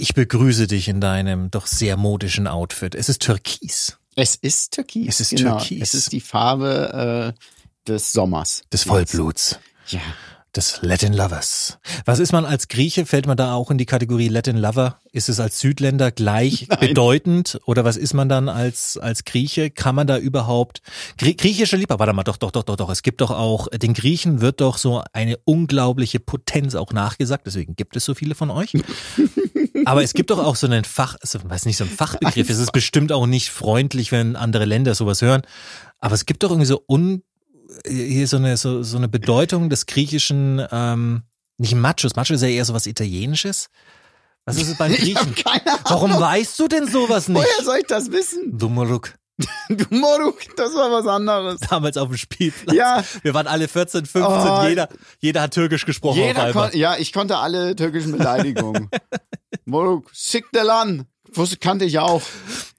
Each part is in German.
Ich begrüße dich in deinem doch sehr modischen Outfit. Es ist Türkis. Es ist Türkis. Es ist genau. Türkis. Es ist die Farbe äh, des Sommers. Des Vollbluts. Ja. Des Latin Lovers. Was ist man als Grieche? Fällt man da auch in die Kategorie Latin Lover? Ist es als Südländer gleich Nein. bedeutend? Oder was ist man dann als, als Grieche? Kann man da überhaupt, Grie griechische Liebe, warte mal, doch, doch, doch, doch, doch. Es gibt doch auch, den Griechen wird doch so eine unglaubliche Potenz auch nachgesagt. Deswegen gibt es so viele von euch. Aber es gibt doch auch so einen Fach, also, weiß nicht, so ein Fachbegriff. Es ist bestimmt auch nicht freundlich, wenn andere Länder sowas hören. Aber es gibt doch irgendwie so un, hier so eine, so, so eine Bedeutung des griechischen, ähm, nicht Machos. Macho ist ja eher sowas Italienisches. Was ist es beim Griechen? Warum weißt du denn sowas nicht? Woher soll ich das wissen? Du Moruk. Du Moruk, das war was anderes. Damals auf dem Spielplatz. Ja. Wir waren alle 14, 15, Oh. jeder, jeder hat Türkisch gesprochen Jeder kon ja, ich konnte alle türkischen Beleidigungen. Moruk, Sikdelan. Kannte ich auch.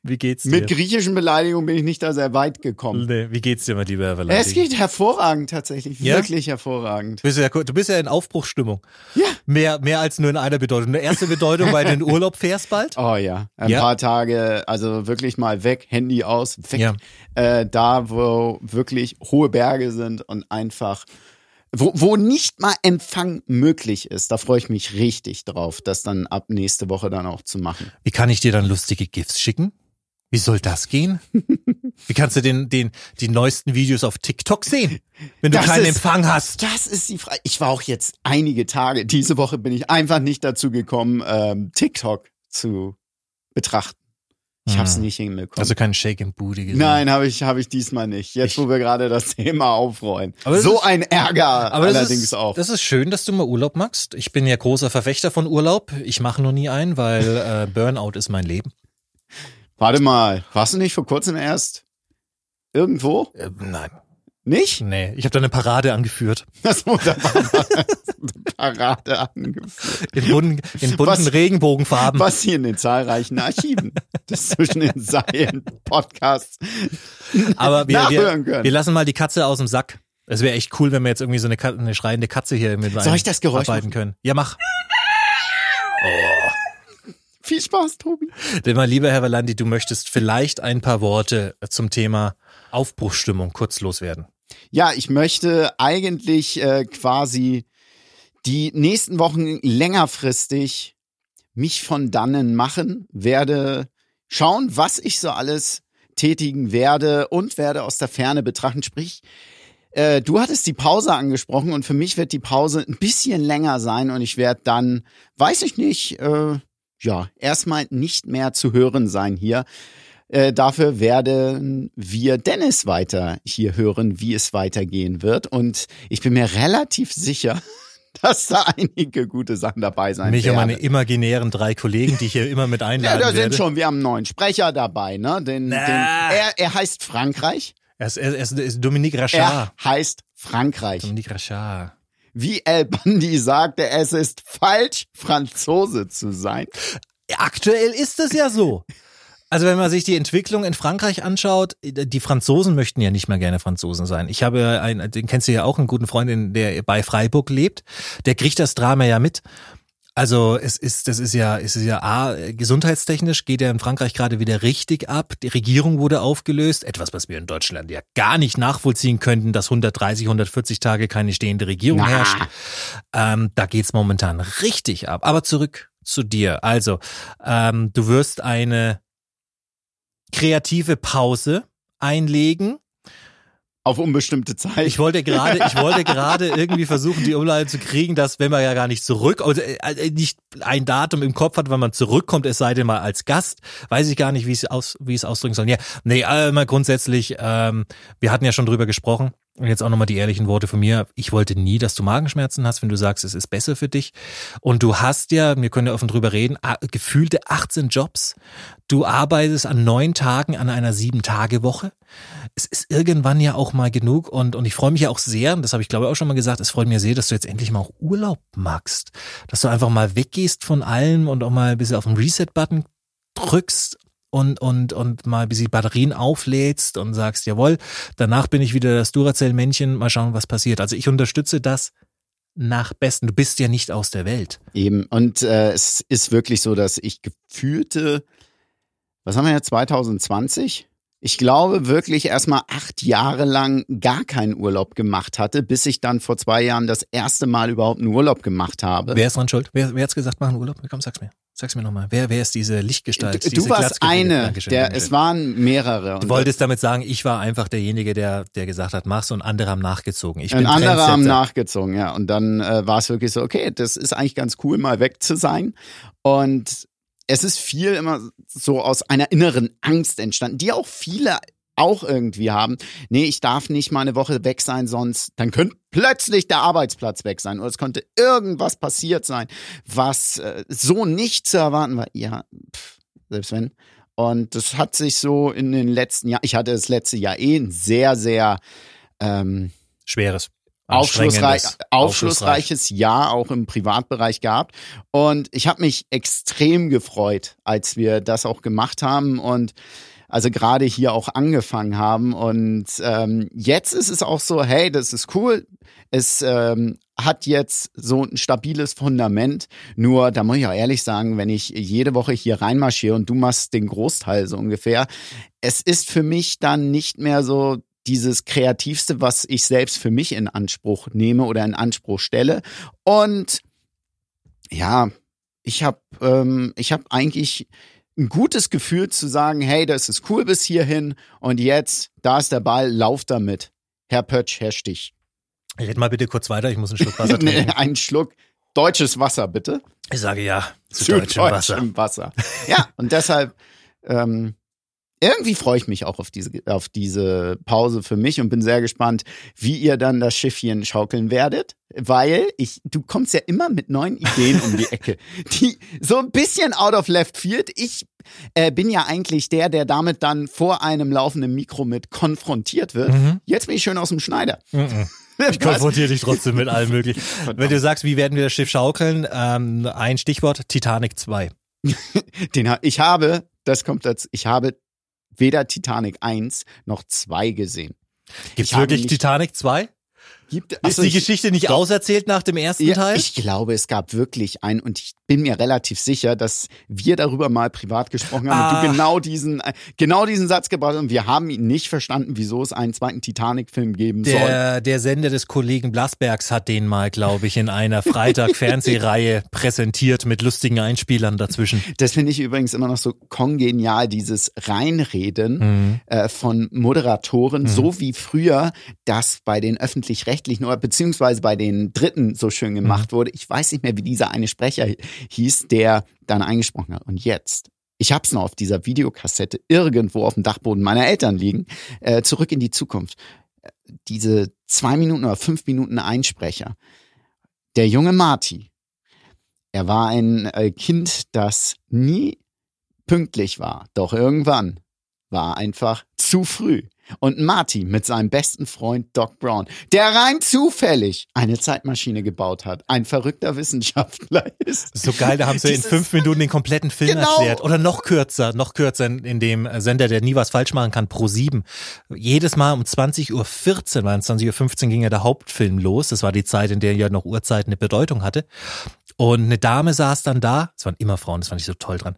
Wie geht's dir? Mit griechischen Beleidigungen bin ich nicht da sehr weit gekommen. nee, wie geht's dir, mein lieber Herr Valadi? Es geht hervorragend tatsächlich. Ja? Wirklich hervorragend. Du bist ja, du bist ja in Aufbruchsstimmung. Ja. Mehr, mehr als nur in einer Bedeutung. Eine erste Bedeutung, weil du in den Urlaub fährst bald. Oh ja, ein Ja. paar Tage, also wirklich mal weg, Handy aus, weg. Ja. Äh, da, wo wirklich hohe Berge sind und einfach, wo, wo nicht mal Empfang möglich ist. Da freue ich mich richtig drauf, das dann ab nächste Woche dann auch zu machen. Wie kann ich dir dann lustige GIFs schicken? Wie soll das gehen? Wie kannst du den, den, die neuesten Videos auf TikTok sehen, wenn du Das keinen ist- Empfang hast? Das ist die Frage. Ich war auch jetzt einige Tage, diese Woche bin ich einfach nicht dazu gekommen, ähm, TikTok zu betrachten. Ich habe es Hm. nicht hinbekommen. Also keinen Shake and Booty gesehen. Nein, habe ich, hab ich diesmal nicht. Jetzt, Ich- wo wir gerade das Thema aufrollen. Aber das so ist- ein Ärger Aber das allerdings ist, auch. Das ist schön, dass du mal Urlaub machst. Ich bin ja großer Verfechter von Urlaub. Ich mache noch nie einen, weil äh, Burnout ist mein Leben. Warte mal, warst du nicht vor kurzem erst irgendwo? Äh, nein, Nicht? nee. Ich habe da eine Parade angeführt. Das eine Parade angeführt. In bunten, in bunten Was- Regenbogenfarben. Was hier in den zahlreichen Archiven des zwischen den Seilen Podcasts Aber wir, wir, können. wir lassen mal die Katze aus dem Sack. Es wäre echt cool, wenn wir jetzt irgendwie so eine, eine schreiende Katze hier mit Soll ich das Geräusch arbeiten können. Ja, mach. Viel Spaß, Tobi. Denn mein lieber Herr Valandi, du möchtest vielleicht ein paar Worte zum Thema Aufbruchsstimmung kurz loswerden. Ja, ich möchte eigentlich äh, quasi die nächsten Wochen längerfristig mich von dannen machen, werde schauen, was ich so alles tätigen werde und werde aus der Ferne betrachten. Sprich, äh, du hattest die Pause angesprochen und für mich wird die Pause ein bisschen länger sein und ich werde dann, weiß ich nicht, äh, ja, erstmal nicht mehr zu hören sein hier. Äh, dafür werden wir Dennis weiter hier hören, wie es weitergehen wird. Und ich bin mir relativ sicher, dass da einige gute Sachen dabei sein Mich und werden. meine imaginären drei Kollegen, die ich hier immer mit ja, einladen da sind werde. schon, wir haben einen neuen Sprecher dabei, ne? Den, Na. den, er, er heißt Frankreich. Er ist, er ist, er ist Dominique Er Rachard. heißt Frankreich. Dominique Rachard. Wie El Bandi sagte, es ist falsch, Franzose zu sein. Aktuell ist es ja so. Also wenn man sich die Entwicklung in Frankreich anschaut, die Franzosen möchten ja nicht mehr gerne Franzosen sein. Ich habe einen, den kennst du ja auch, einen guten Freund, der bei Freiburg lebt. Der kriegt das Drama ja mit. Also es ist, das ist ja, es ist ja A, gesundheitstechnisch geht ja in Frankreich gerade wieder richtig ab. Die Regierung wurde aufgelöst. Etwas, was wir in Deutschland ja gar nicht nachvollziehen könnten, dass 130, 140 Tage keine stehende Regierung Na. herrscht. Ähm, da geht's momentan richtig ab. Aber zurück zu dir. Also, ähm, du wirst eine kreative Pause einlegen. Auf unbestimmte Zeit. Ich wollte gerade, ich wollte gerade irgendwie versuchen, die Umleitung zu kriegen, dass wenn man ja gar nicht zurück, also äh, nicht ein Datum im Kopf hat, wann man zurückkommt, es sei denn mal als Gast, weiß ich gar nicht, wie es aus, wie es ausdrücken soll. Ja, nee, äh, mal grundsätzlich, ähm, wir hatten ja schon drüber gesprochen. Und jetzt auch nochmal die ehrlichen Worte von mir. Ich wollte nie, dass du Magenschmerzen hast, wenn du sagst, es ist besser für dich. Und du hast ja, wir können ja offen drüber reden, gefühlte 18 Jobs. Du arbeitest an neun Tagen an einer sieben-Tage-Woche. Es ist irgendwann ja auch mal genug und, und ich freue mich ja auch sehr, und das habe ich glaube ich auch schon mal gesagt, es freut mich sehr, dass du jetzt endlich mal auch Urlaub magst. Dass du einfach mal weggehst von allem und auch mal ein bisschen auf den Reset-Button drückst und, und, und mal ein bisschen Batterien auflädst und sagst, jawohl, danach bin ich wieder das Duracell-Männchen, mal schauen, was passiert. Also ich unterstütze das nach Besten. Du bist ja nicht aus der Welt. Eben. Und äh, es ist wirklich so, dass ich gefühlte, was haben wir jetzt, 2020? Ich glaube wirklich erstmal acht Jahre lang gar keinen Urlaub gemacht hatte, bis ich dann vor zwei Jahren das erste Mal überhaupt einen Urlaub gemacht habe. Wer ist dran schuld? Wer, wer hat's gesagt, machen Urlaub? Komm, sag's mir. Sag's mir nochmal. Wer, wer ist diese Lichtgestalt? Du, diese du warst eine, Dankeschön, der, Dankeschön. es waren mehrere. Du wolltest damit sagen, ich war einfach derjenige, der, der gesagt hat, mach's und andere haben nachgezogen. Ich bin Ein anderer haben nachgezogen, ja. Und dann äh, war es wirklich so, okay, das ist eigentlich ganz cool, mal weg zu sein. Und es ist viel immer so aus einer inneren Angst entstanden, die auch viele auch irgendwie haben. Nee, ich darf nicht mal eine Woche weg sein, sonst dann könnte plötzlich der Arbeitsplatz weg sein oder es könnte irgendwas passiert sein, was äh, so nicht zu erwarten war. Ja, pff, selbst wenn. Und das hat sich so in den letzten Jahren, ich hatte das letzte Jahr eh ein sehr, sehr ähm, Schweres. aufschlussreich, aufschlussreiches Jahr auch im Privatbereich gehabt. Und ich habe mich extrem gefreut, als wir das auch gemacht haben und also gerade hier auch angefangen haben. Und ähm, jetzt ist es auch so, hey, das ist cool. Es ähm, hat jetzt so ein stabiles Fundament. Nur, da muss ich auch ehrlich sagen, wenn ich jede Woche hier reinmarschiere und du machst den Großteil so ungefähr, es ist für mich dann nicht mehr so dieses Kreativste, was ich selbst für mich in Anspruch nehme oder in Anspruch stelle. Und ja, ich habe ähm, ich habe eigentlich ein gutes Gefühl zu sagen, hey, das ist cool bis hierhin und jetzt, da ist der Ball, lauf damit. Herr Pötsch, Herr Stich. Red mal bitte kurz weiter, ich muss einen Schluck Wasser Nee, trinken. einen Schluck deutsches Wasser, bitte. Ich sage ja, zu, Zu deutschem Wasser. deutschem Wasser. Ja, und deshalb ähm, irgendwie freue ich mich auch auf diese, auf diese Pause für mich und bin sehr gespannt, wie ihr dann das Schiffchen schaukeln werdet, weil ich, du kommst ja immer mit neuen Ideen um die Ecke, die so ein bisschen out of left field. Ich äh, bin ja eigentlich der, der damit dann vor einem laufenden Mikro mit konfrontiert wird. Mhm. Jetzt bin ich schön aus dem Schneider. Mhm. Ich konfrontiere dich trotzdem mit allem möglichen. Wenn du sagst, wie werden wir das Schiff schaukeln, ähm, ein Stichwort, Titanic 2. Den, ich habe, das kommt dazu, ich habe weder Titanic 1 noch 2 gesehen. Ich habe wirklich Titanic 2? Gibt, Ist Achso, die ich- Geschichte nicht doch. auserzählt nach dem ersten Ja, Teil? ich glaube, es gab wirklich einen und ich bin mir relativ sicher, dass wir darüber mal privat gesprochen haben und Ah. du genau diesen, äh, genau diesen Satz gebracht hast und wir haben ihn nicht verstanden, wieso es einen zweiten Titanic-Film geben soll. Der, der Sender des Kollegen Blasbergs hat den mal, glaube ich, in einer Freitag-Fernsehreihe präsentiert mit lustigen Einspielern dazwischen. Das finde ich übrigens immer noch so kongenial, dieses Reinreden Mhm. äh, von Moderatoren, so wie früher das bei den öffentlich-rechtlichen oder beziehungsweise bei den Dritten so schön gemacht wurde. Ich weiß nicht mehr, wie dieser eine Sprecher hi- hieß, der dann eingesprochen hat. Und jetzt, ich hab's noch auf dieser Videokassette irgendwo auf dem Dachboden meiner Eltern liegen, äh, zurück in die Zukunft. Diese zwei Minuten oder fünf Minuten Einsprecher. Der junge Marty, er war ein äh, Kind, das nie pünktlich war. Doch irgendwann war einfach zu früh. Und Marty mit seinem besten Freund Doc Brown, der rein zufällig eine Zeitmaschine gebaut hat, ein verrückter Wissenschaftler ist. So geil, da haben sie in fünf Minuten den kompletten Film Genau. erklärt. Oder noch kürzer, noch kürzer in, in dem Sender, der nie was falsch machen kann, Pro 7. Jedes Mal um 20.14 Uhr, weil 20.15 Uhr ging ja der Hauptfilm los. Das war die Zeit, in der ja noch Uhrzeit eine Bedeutung hatte. Und eine Dame saß dann da, es waren immer Frauen, das fand ich so toll dran,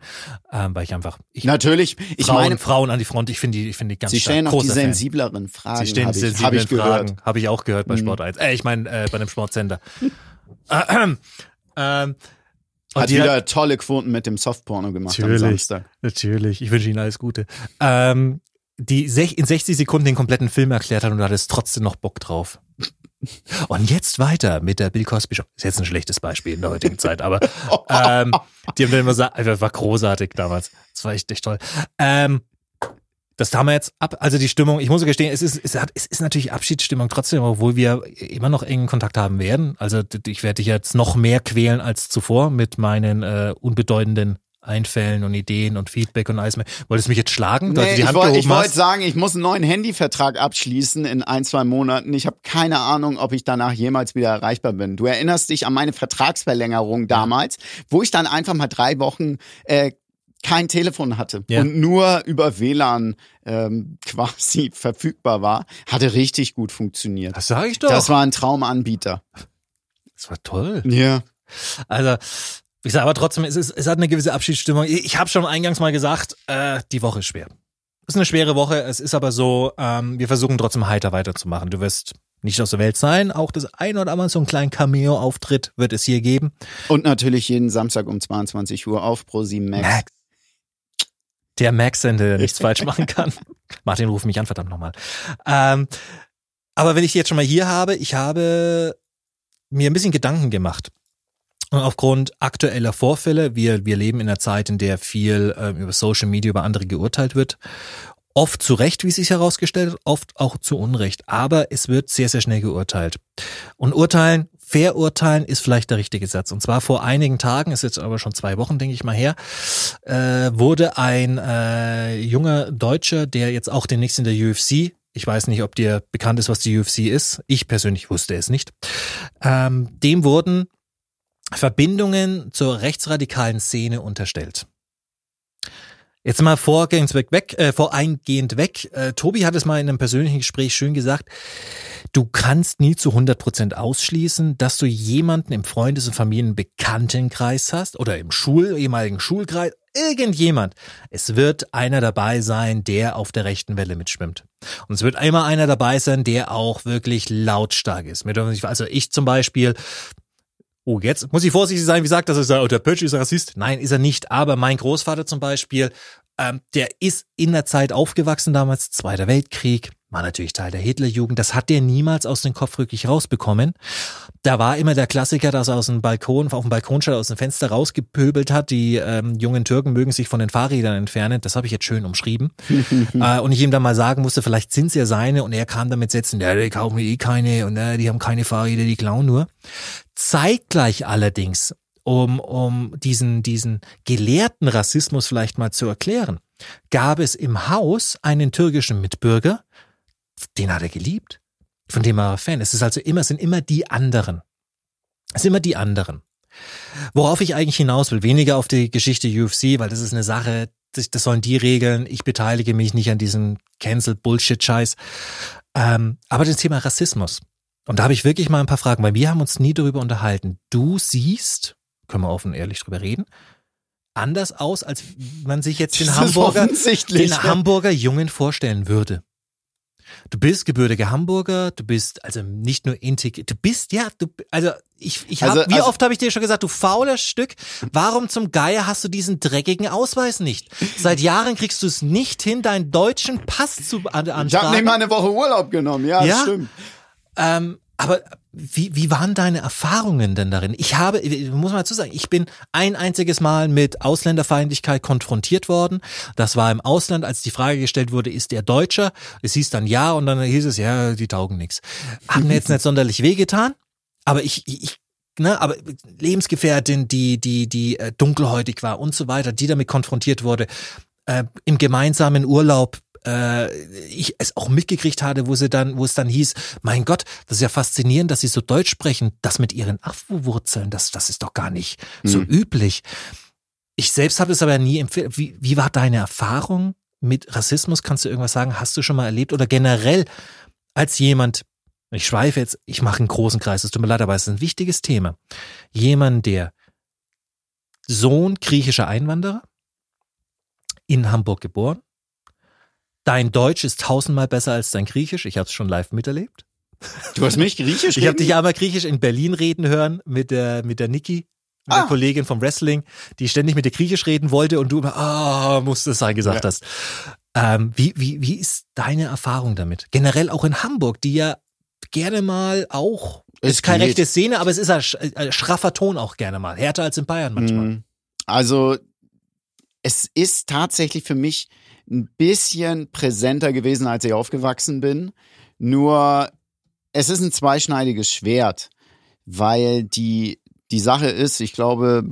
ähm, weil ich einfach, ich, Natürlich, ich Frauen, meine, Frauen an die Front, ich finde die, ich finde die ganz sie stellen stark. auch die Großer Fan. Sensibleren Fragen, Sie stehen habe ich, sensiblen hab ich gehört. Fragen. Habe ich auch gehört bei Mhm. Sport 1. Äh, ich meine, äh, bei dem Sportsender. ähm, ähm, und Hat die wieder tolle Quoten mit dem Softporno gemacht am Natürlich. Samstag. Natürlich, ich wünsche Ihnen alles Gute. Ähm, die sech- in 60 Sekunden den kompletten Film erklärt hat und du hattest trotzdem noch Bock drauf. Und jetzt weiter mit der Bill Cosby Show. Ist jetzt ein schlechtes Beispiel in der heutigen Zeit, aber ähm, die haben dann immer gesagt, war großartig damals. Das war echt, echt toll. Ähm, das haben wir jetzt ab. Also die Stimmung, ich muss gestehen, es ist, es, hat, es ist natürlich Abschiedsstimmung trotzdem, obwohl wir immer noch engen Kontakt haben werden. Also ich werde dich jetzt noch mehr quälen als zuvor mit meinen äh, unbedeutenden Einfällen und Ideen und Feedback und alles mehr. Wolltest du mich jetzt schlagen? du Nee, ich wollte wollt sagen, ich muss einen neuen Handyvertrag abschließen in ein, zwei Monaten. Ich habe keine Ahnung, ob ich danach jemals wieder erreichbar bin. Du erinnerst dich an meine Vertragsverlängerung damals, wo ich dann einfach mal drei Wochen äh, kein Telefon hatte Ja. und nur über WLAN ähm, quasi verfügbar war. Hatte richtig gut funktioniert. Das sage ich doch. Das war ein Traumanbieter. Das war toll. Ja. Also, ich sage aber trotzdem, es, ist, es hat eine gewisse Abschiedsstimmung. Ich, habe schon eingangs mal gesagt, äh, die Woche ist schwer. Es ist eine schwere Woche, es ist aber so, ähm, wir versuchen trotzdem heiter weiterzumachen. Du wirst nicht aus der Welt sein, auch das ein oder andere so einen kleinen Cameo-Auftritt wird es hier geben. Und natürlich jeden Samstag um 22 Uhr auf Pro7 Max. Max. Der Max-Sender, der nichts falsch machen kann. Martin, ruf mich an, verdammt nochmal. Ähm, aber wenn ich die jetzt schon mal hier habe, ich habe mir ein bisschen Gedanken gemacht. Und aufgrund aktueller Vorfälle, wir, wir leben in einer Zeit, in der viel äh, über Social Media über andere geurteilt wird. Oft zu Recht, wie es sich herausgestellt hat, oft auch zu Unrecht. Aber es wird sehr, sehr schnell geurteilt. Und urteilen, verurteilen ist vielleicht der richtige Satz. Und zwar vor einigen Tagen, ist jetzt aber schon zwei Wochen, denke ich mal her, äh, wurde ein äh, junger Deutscher, der jetzt auch demnächst in der UFC ich weiß nicht, ob dir bekannt ist, was die UFC ist. Ich persönlich wusste es nicht. Ähm, dem wurden Verbindungen zur rechtsradikalen Szene unterstellt. Jetzt mal vorgehend weg, weg äh, voreingehend weg. Äh, Tobi hat es mal in einem persönlichen Gespräch schön gesagt. Du kannst nie zu 100 Prozent ausschließen, dass du jemanden im Freundes- und Familienbekanntenkreis hast oder im Schul, ehemaligen Schulkreis, irgendjemand. Es wird einer dabei sein, der auf der rechten Welle mitschwimmt. Und es wird immer einer dabei sein, der auch wirklich lautstark ist. Also ich zum Beispiel, Oh, jetzt muss ich vorsichtig sein, wie sagt das, oh, der Pötsch ist Rassist. Nein, ist er nicht. Aber mein Großvater zum Beispiel, ähm, der ist in der Zeit aufgewachsen damals, Zweiter Weltkrieg, war natürlich Teil der Hitlerjugend. Das hat der niemals aus dem Kopf wirklich rausbekommen. Da war immer der Klassiker, dass er aus dem Balkon, auf dem Balkon statt aus dem Fenster rausgepöbelt hat. Die ähm, jungen Türken mögen sich von den Fahrrädern entfernen. Das habe ich jetzt schön umschrieben. äh, und ich ihm dann mal sagen musste, vielleicht sind es ja seine. Und er kam damit Sätzen, ja, die kaufen mir eh keine und äh, die haben keine Fahrräder, die klauen nur. Zeitgleich allerdings, um, um diesen, diesen gelehrten Rassismus vielleicht mal zu erklären, gab es im Haus einen türkischen Mitbürger, den hat er geliebt. Von dem er war Fan. Es ist also immer, es sind immer die anderen. Es sind immer die anderen. Worauf ich eigentlich hinaus will, weniger auf die Geschichte UFC, weil das ist eine Sache, das, sollen die regeln. Ich beteilige mich nicht an diesem Cancel-Bullshit-Scheiß. Ähm, aber das Thema Rassismus. Und da habe ich wirklich mal ein paar Fragen, weil wir haben uns nie darüber unterhalten. Du siehst, können wir offen und ehrlich drüber reden, anders aus, als man sich jetzt den Hamburger, den Hamburger Jungen vorstellen würde. Du bist gebürtiger Hamburger, du bist also nicht nur integriert, du bist, ja, du, also ich, ich hab, also, wie also, oft habe ich dir schon gesagt, du fauler Stück, warum zum Geier hast du diesen dreckigen Ausweis nicht? Seit Jahren kriegst du es nicht hin, deinen deutschen Pass zu an. Ich habe nicht mal eine Woche Urlaub genommen, ja, ja? stimmt. Ähm, aber wie, wie waren deine Erfahrungen denn darin? Ich habe, muss man dazu sagen, ich bin ein einziges Mal mit Ausländerfeindlichkeit konfrontiert worden. Das war im Ausland, als die Frage gestellt wurde, ist er Deutscher? Es hieß dann ja und dann hieß es, ja, die taugen nichts. Hat mir jetzt nicht sonderlich wehgetan, aber ich, ich ne, aber Lebensgefährtin, die, die, die äh, dunkelhäutig war und so weiter, die damit konfrontiert wurde, äh, im gemeinsamen Urlaub äh, ich es auch mitgekriegt hatte, wo sie dann, wo es dann hieß, mein Gott, das ist ja faszinierend, dass sie so Deutsch sprechen, das mit ihren Afro-Wurzeln, das, das ist doch gar nicht mhm. so üblich. Ich selbst habe es aber nie empfehlen. Wie, wie war deine Erfahrung mit Rassismus? Kannst du irgendwas sagen? Hast du schon mal erlebt? Oder generell als jemand, ich schweife jetzt, ich mache einen großen Kreis, es tut mir leid, aber es ist ein wichtiges Thema. Jemand, der Sohn griechischer Einwanderer, in Hamburg geboren, Dein Deutsch ist tausendmal besser als dein Griechisch. Ich habe es schon live miterlebt. Du hast mich Griechisch Ich habe dich aber Griechisch in Berlin reden hören mit der mit der Niki, mit ah. der Kollegin vom Wrestling, die ständig mit dir Griechisch reden wollte und du immer, ah, oh, muss das sein, gesagt ja. hast. Ähm, wie, wie, wie ist deine Erfahrung damit? Generell auch in Hamburg, die ja gerne mal auch, es ist keine rechte Szene, aber es ist ein schraffer Ton auch gerne mal, härter als in Bayern manchmal. Mhm. Also es ist tatsächlich für mich ein bisschen präsenter gewesen, als ich aufgewachsen bin. Nur es ist ein zweischneidiges Schwert, weil die, die Sache ist, ich glaube,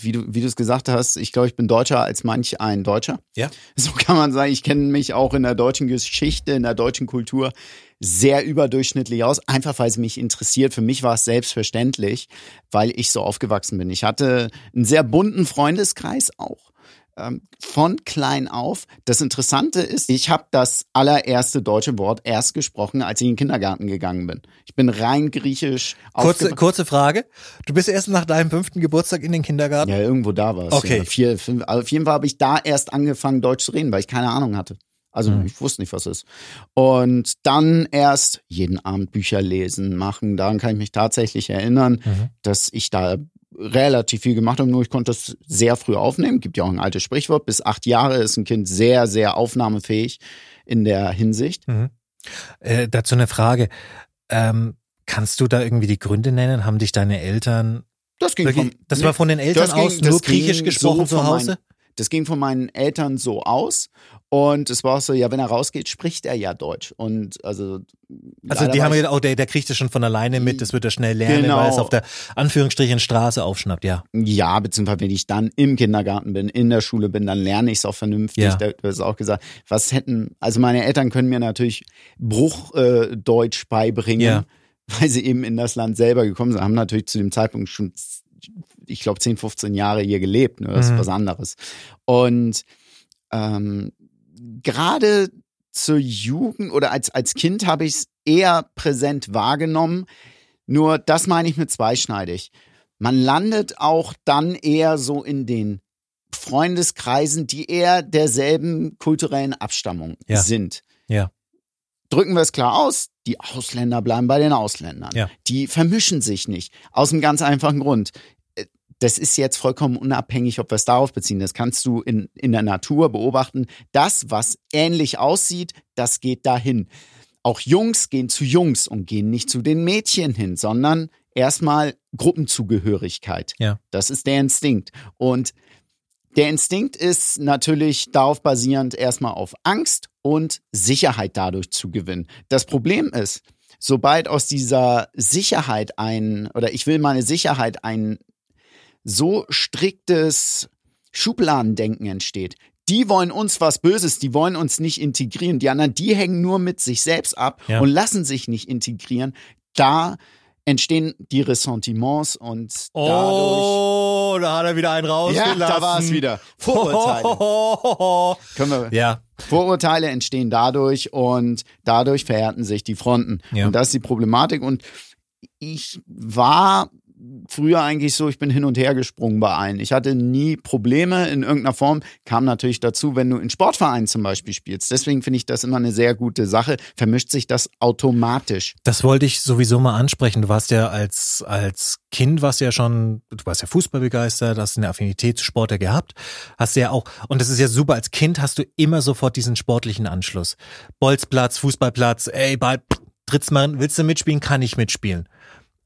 wie du, wie du es gesagt hast, ich glaube, ich bin deutscher als manch ein Deutscher. Ja. So kann man sagen, ich kenne mich auch in der deutschen Geschichte, in der deutschen Kultur sehr überdurchschnittlich aus, einfach weil es mich interessiert. Für mich war es selbstverständlich, weil ich so aufgewachsen bin. Ich hatte einen sehr bunten Freundeskreis auch ähm, von klein auf. Das Interessante ist, ich habe das allererste deutsche Wort erst gesprochen, als ich in den Kindergarten gegangen bin. Ich bin rein griechisch. Kurze, kurze Frage. Du bist erst nach deinem fünften Geburtstag in den Kindergarten? Ja, irgendwo da war es. Okay. Ja. Vier, fünf, also auf jeden Fall habe ich da erst angefangen, Deutsch zu reden, weil ich keine Ahnung hatte. Also Mhm. ich wusste nicht, was es ist. Und dann erst jeden Abend Bücher lesen, machen. Daran kann ich mich tatsächlich erinnern, Mhm. dass ich da relativ viel gemacht habe, nur ich konnte das sehr früh aufnehmen. Gibt ja auch ein altes Sprichwort, bis acht Jahre ist ein Kind sehr, sehr aufnahmefähig in der Hinsicht. Mhm. Äh, dazu eine Frage. Ähm, kannst du da irgendwie die Gründe nennen? Haben dich deine Eltern Das ging wirklich, von, das war von den Eltern ging- aus nur Griechisch so gesprochen zu von Hause? meinen- Das ging von meinen Eltern so aus. Und es war auch so, ja, wenn er rausgeht, spricht er ja Deutsch. Und also. Also die haben gedacht, oh, der, der kriegt das schon von alleine mit, das wird er schnell lernen, Genau. weil es auf der Anführungsstrichen Straße aufschnappt, ja. Ja, beziehungsweise wenn ich dann im Kindergarten bin, in der Schule bin, dann lerne ich es auch vernünftig. Ja. Da- Du hast auch gesagt, was hätten, also meine Eltern können mir natürlich Bruchdeutsch äh, beibringen, Ja. weil sie eben in das Land selber gekommen sind, haben natürlich zu dem Zeitpunkt schon, ich glaube, 10, 15 Jahre hier gelebt. Ne? Das Mhm. ist was anderes. Und ähm, gerade zur Jugend oder als, als Kind habe ich es eher präsent wahrgenommen. Nur das meine ich mit zweischneidig. Man landet auch dann eher so in den Freundeskreisen, die eher derselben kulturellen Abstammung Ja. sind. Ja. Drücken wir es klar aus, die Ausländer bleiben bei den Ausländern. Ja. Die vermischen sich nicht. Aus einem ganz einfachen Grund. Das ist jetzt vollkommen unabhängig, ob wir es darauf beziehen. Das kannst du in, in der Natur beobachten. Das, was ähnlich aussieht, das geht dahin. Auch Jungs gehen zu Jungs und gehen nicht zu den Mädchen hin, sondern erstmal Gruppenzugehörigkeit. Ja. Das ist der Instinkt. Und der Instinkt ist natürlich darauf basierend, erstmal auf Angst und Sicherheit dadurch zu gewinnen. Das Problem ist, sobald aus dieser Sicherheit ein, oder ich will meine Sicherheit ein so striktes Schubladendenken entsteht, die wollen uns was Böses, die wollen uns nicht integrieren. Die anderen, die hängen nur mit sich selbst ab Ja. und lassen sich nicht integrieren. Da entstehen die Ressentiments und dadurch Oh, da hat er wieder einen ja, rausgelassen. da war es wieder. Vorurteile. Können wir, Ja, Vorurteile entstehen dadurch und dadurch verhärten sich die Fronten. Ja. Und das ist die Problematik. Und ich war früher eigentlich so, ich bin hin und her gesprungen bei allen. Ich hatte nie Probleme in irgendeiner Form. Kam natürlich dazu, wenn du in Sportvereinen zum Beispiel spielst. Deswegen finde ich das immer eine sehr gute Sache. Vermischt sich das automatisch. Das wollte ich sowieso mal ansprechen. Du warst ja als, als Kind warst ja schon, du warst ja Fußball begeistert, hast eine Affinität zu Sport ja gehabt, hast ja auch, und das ist ja super, als Kind hast du immer sofort diesen sportlichen Anschluss. Bolzplatz, Fußballplatz, ey, Ball, pff, trittst mal, willst du mitspielen, kann ich mitspielen.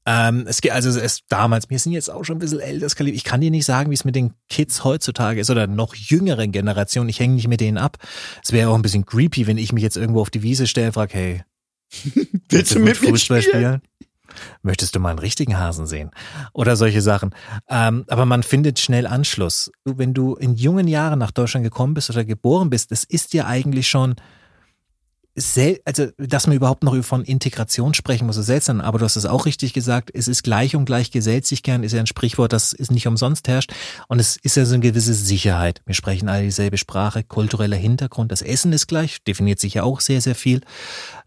Ähm, es geht, also es damals, wir sind jetzt auch schon ein bisschen älter, ich kann dir nicht sagen, wie es mit den Kids heutzutage ist oder noch jüngeren Generationen, ich hänge nicht mit denen ab. Es wäre auch ein bisschen creepy, wenn ich mich jetzt irgendwo auf die Wiese stelle und frage, hey, Willst du mit Fußball spielen? Möchtest du mal einen richtigen Hasen sehen? Oder solche Sachen. Ähm, aber man findet schnell Anschluss. Wenn du in jungen Jahren nach Deutschland gekommen bist oder geboren bist, das ist ja eigentlich schon sel also dass man überhaupt noch von Integration sprechen muss, ist seltsam, aber du hast es auch richtig gesagt, es ist gleich und gleich gesellt sich gern, ist ja ein Sprichwort, das ist nicht umsonst herrscht und es ist ja so eine gewisse Sicherheit. Wir sprechen alle dieselbe Sprache, kultureller Hintergrund, das Essen ist gleich, definiert sich ja auch sehr, sehr viel.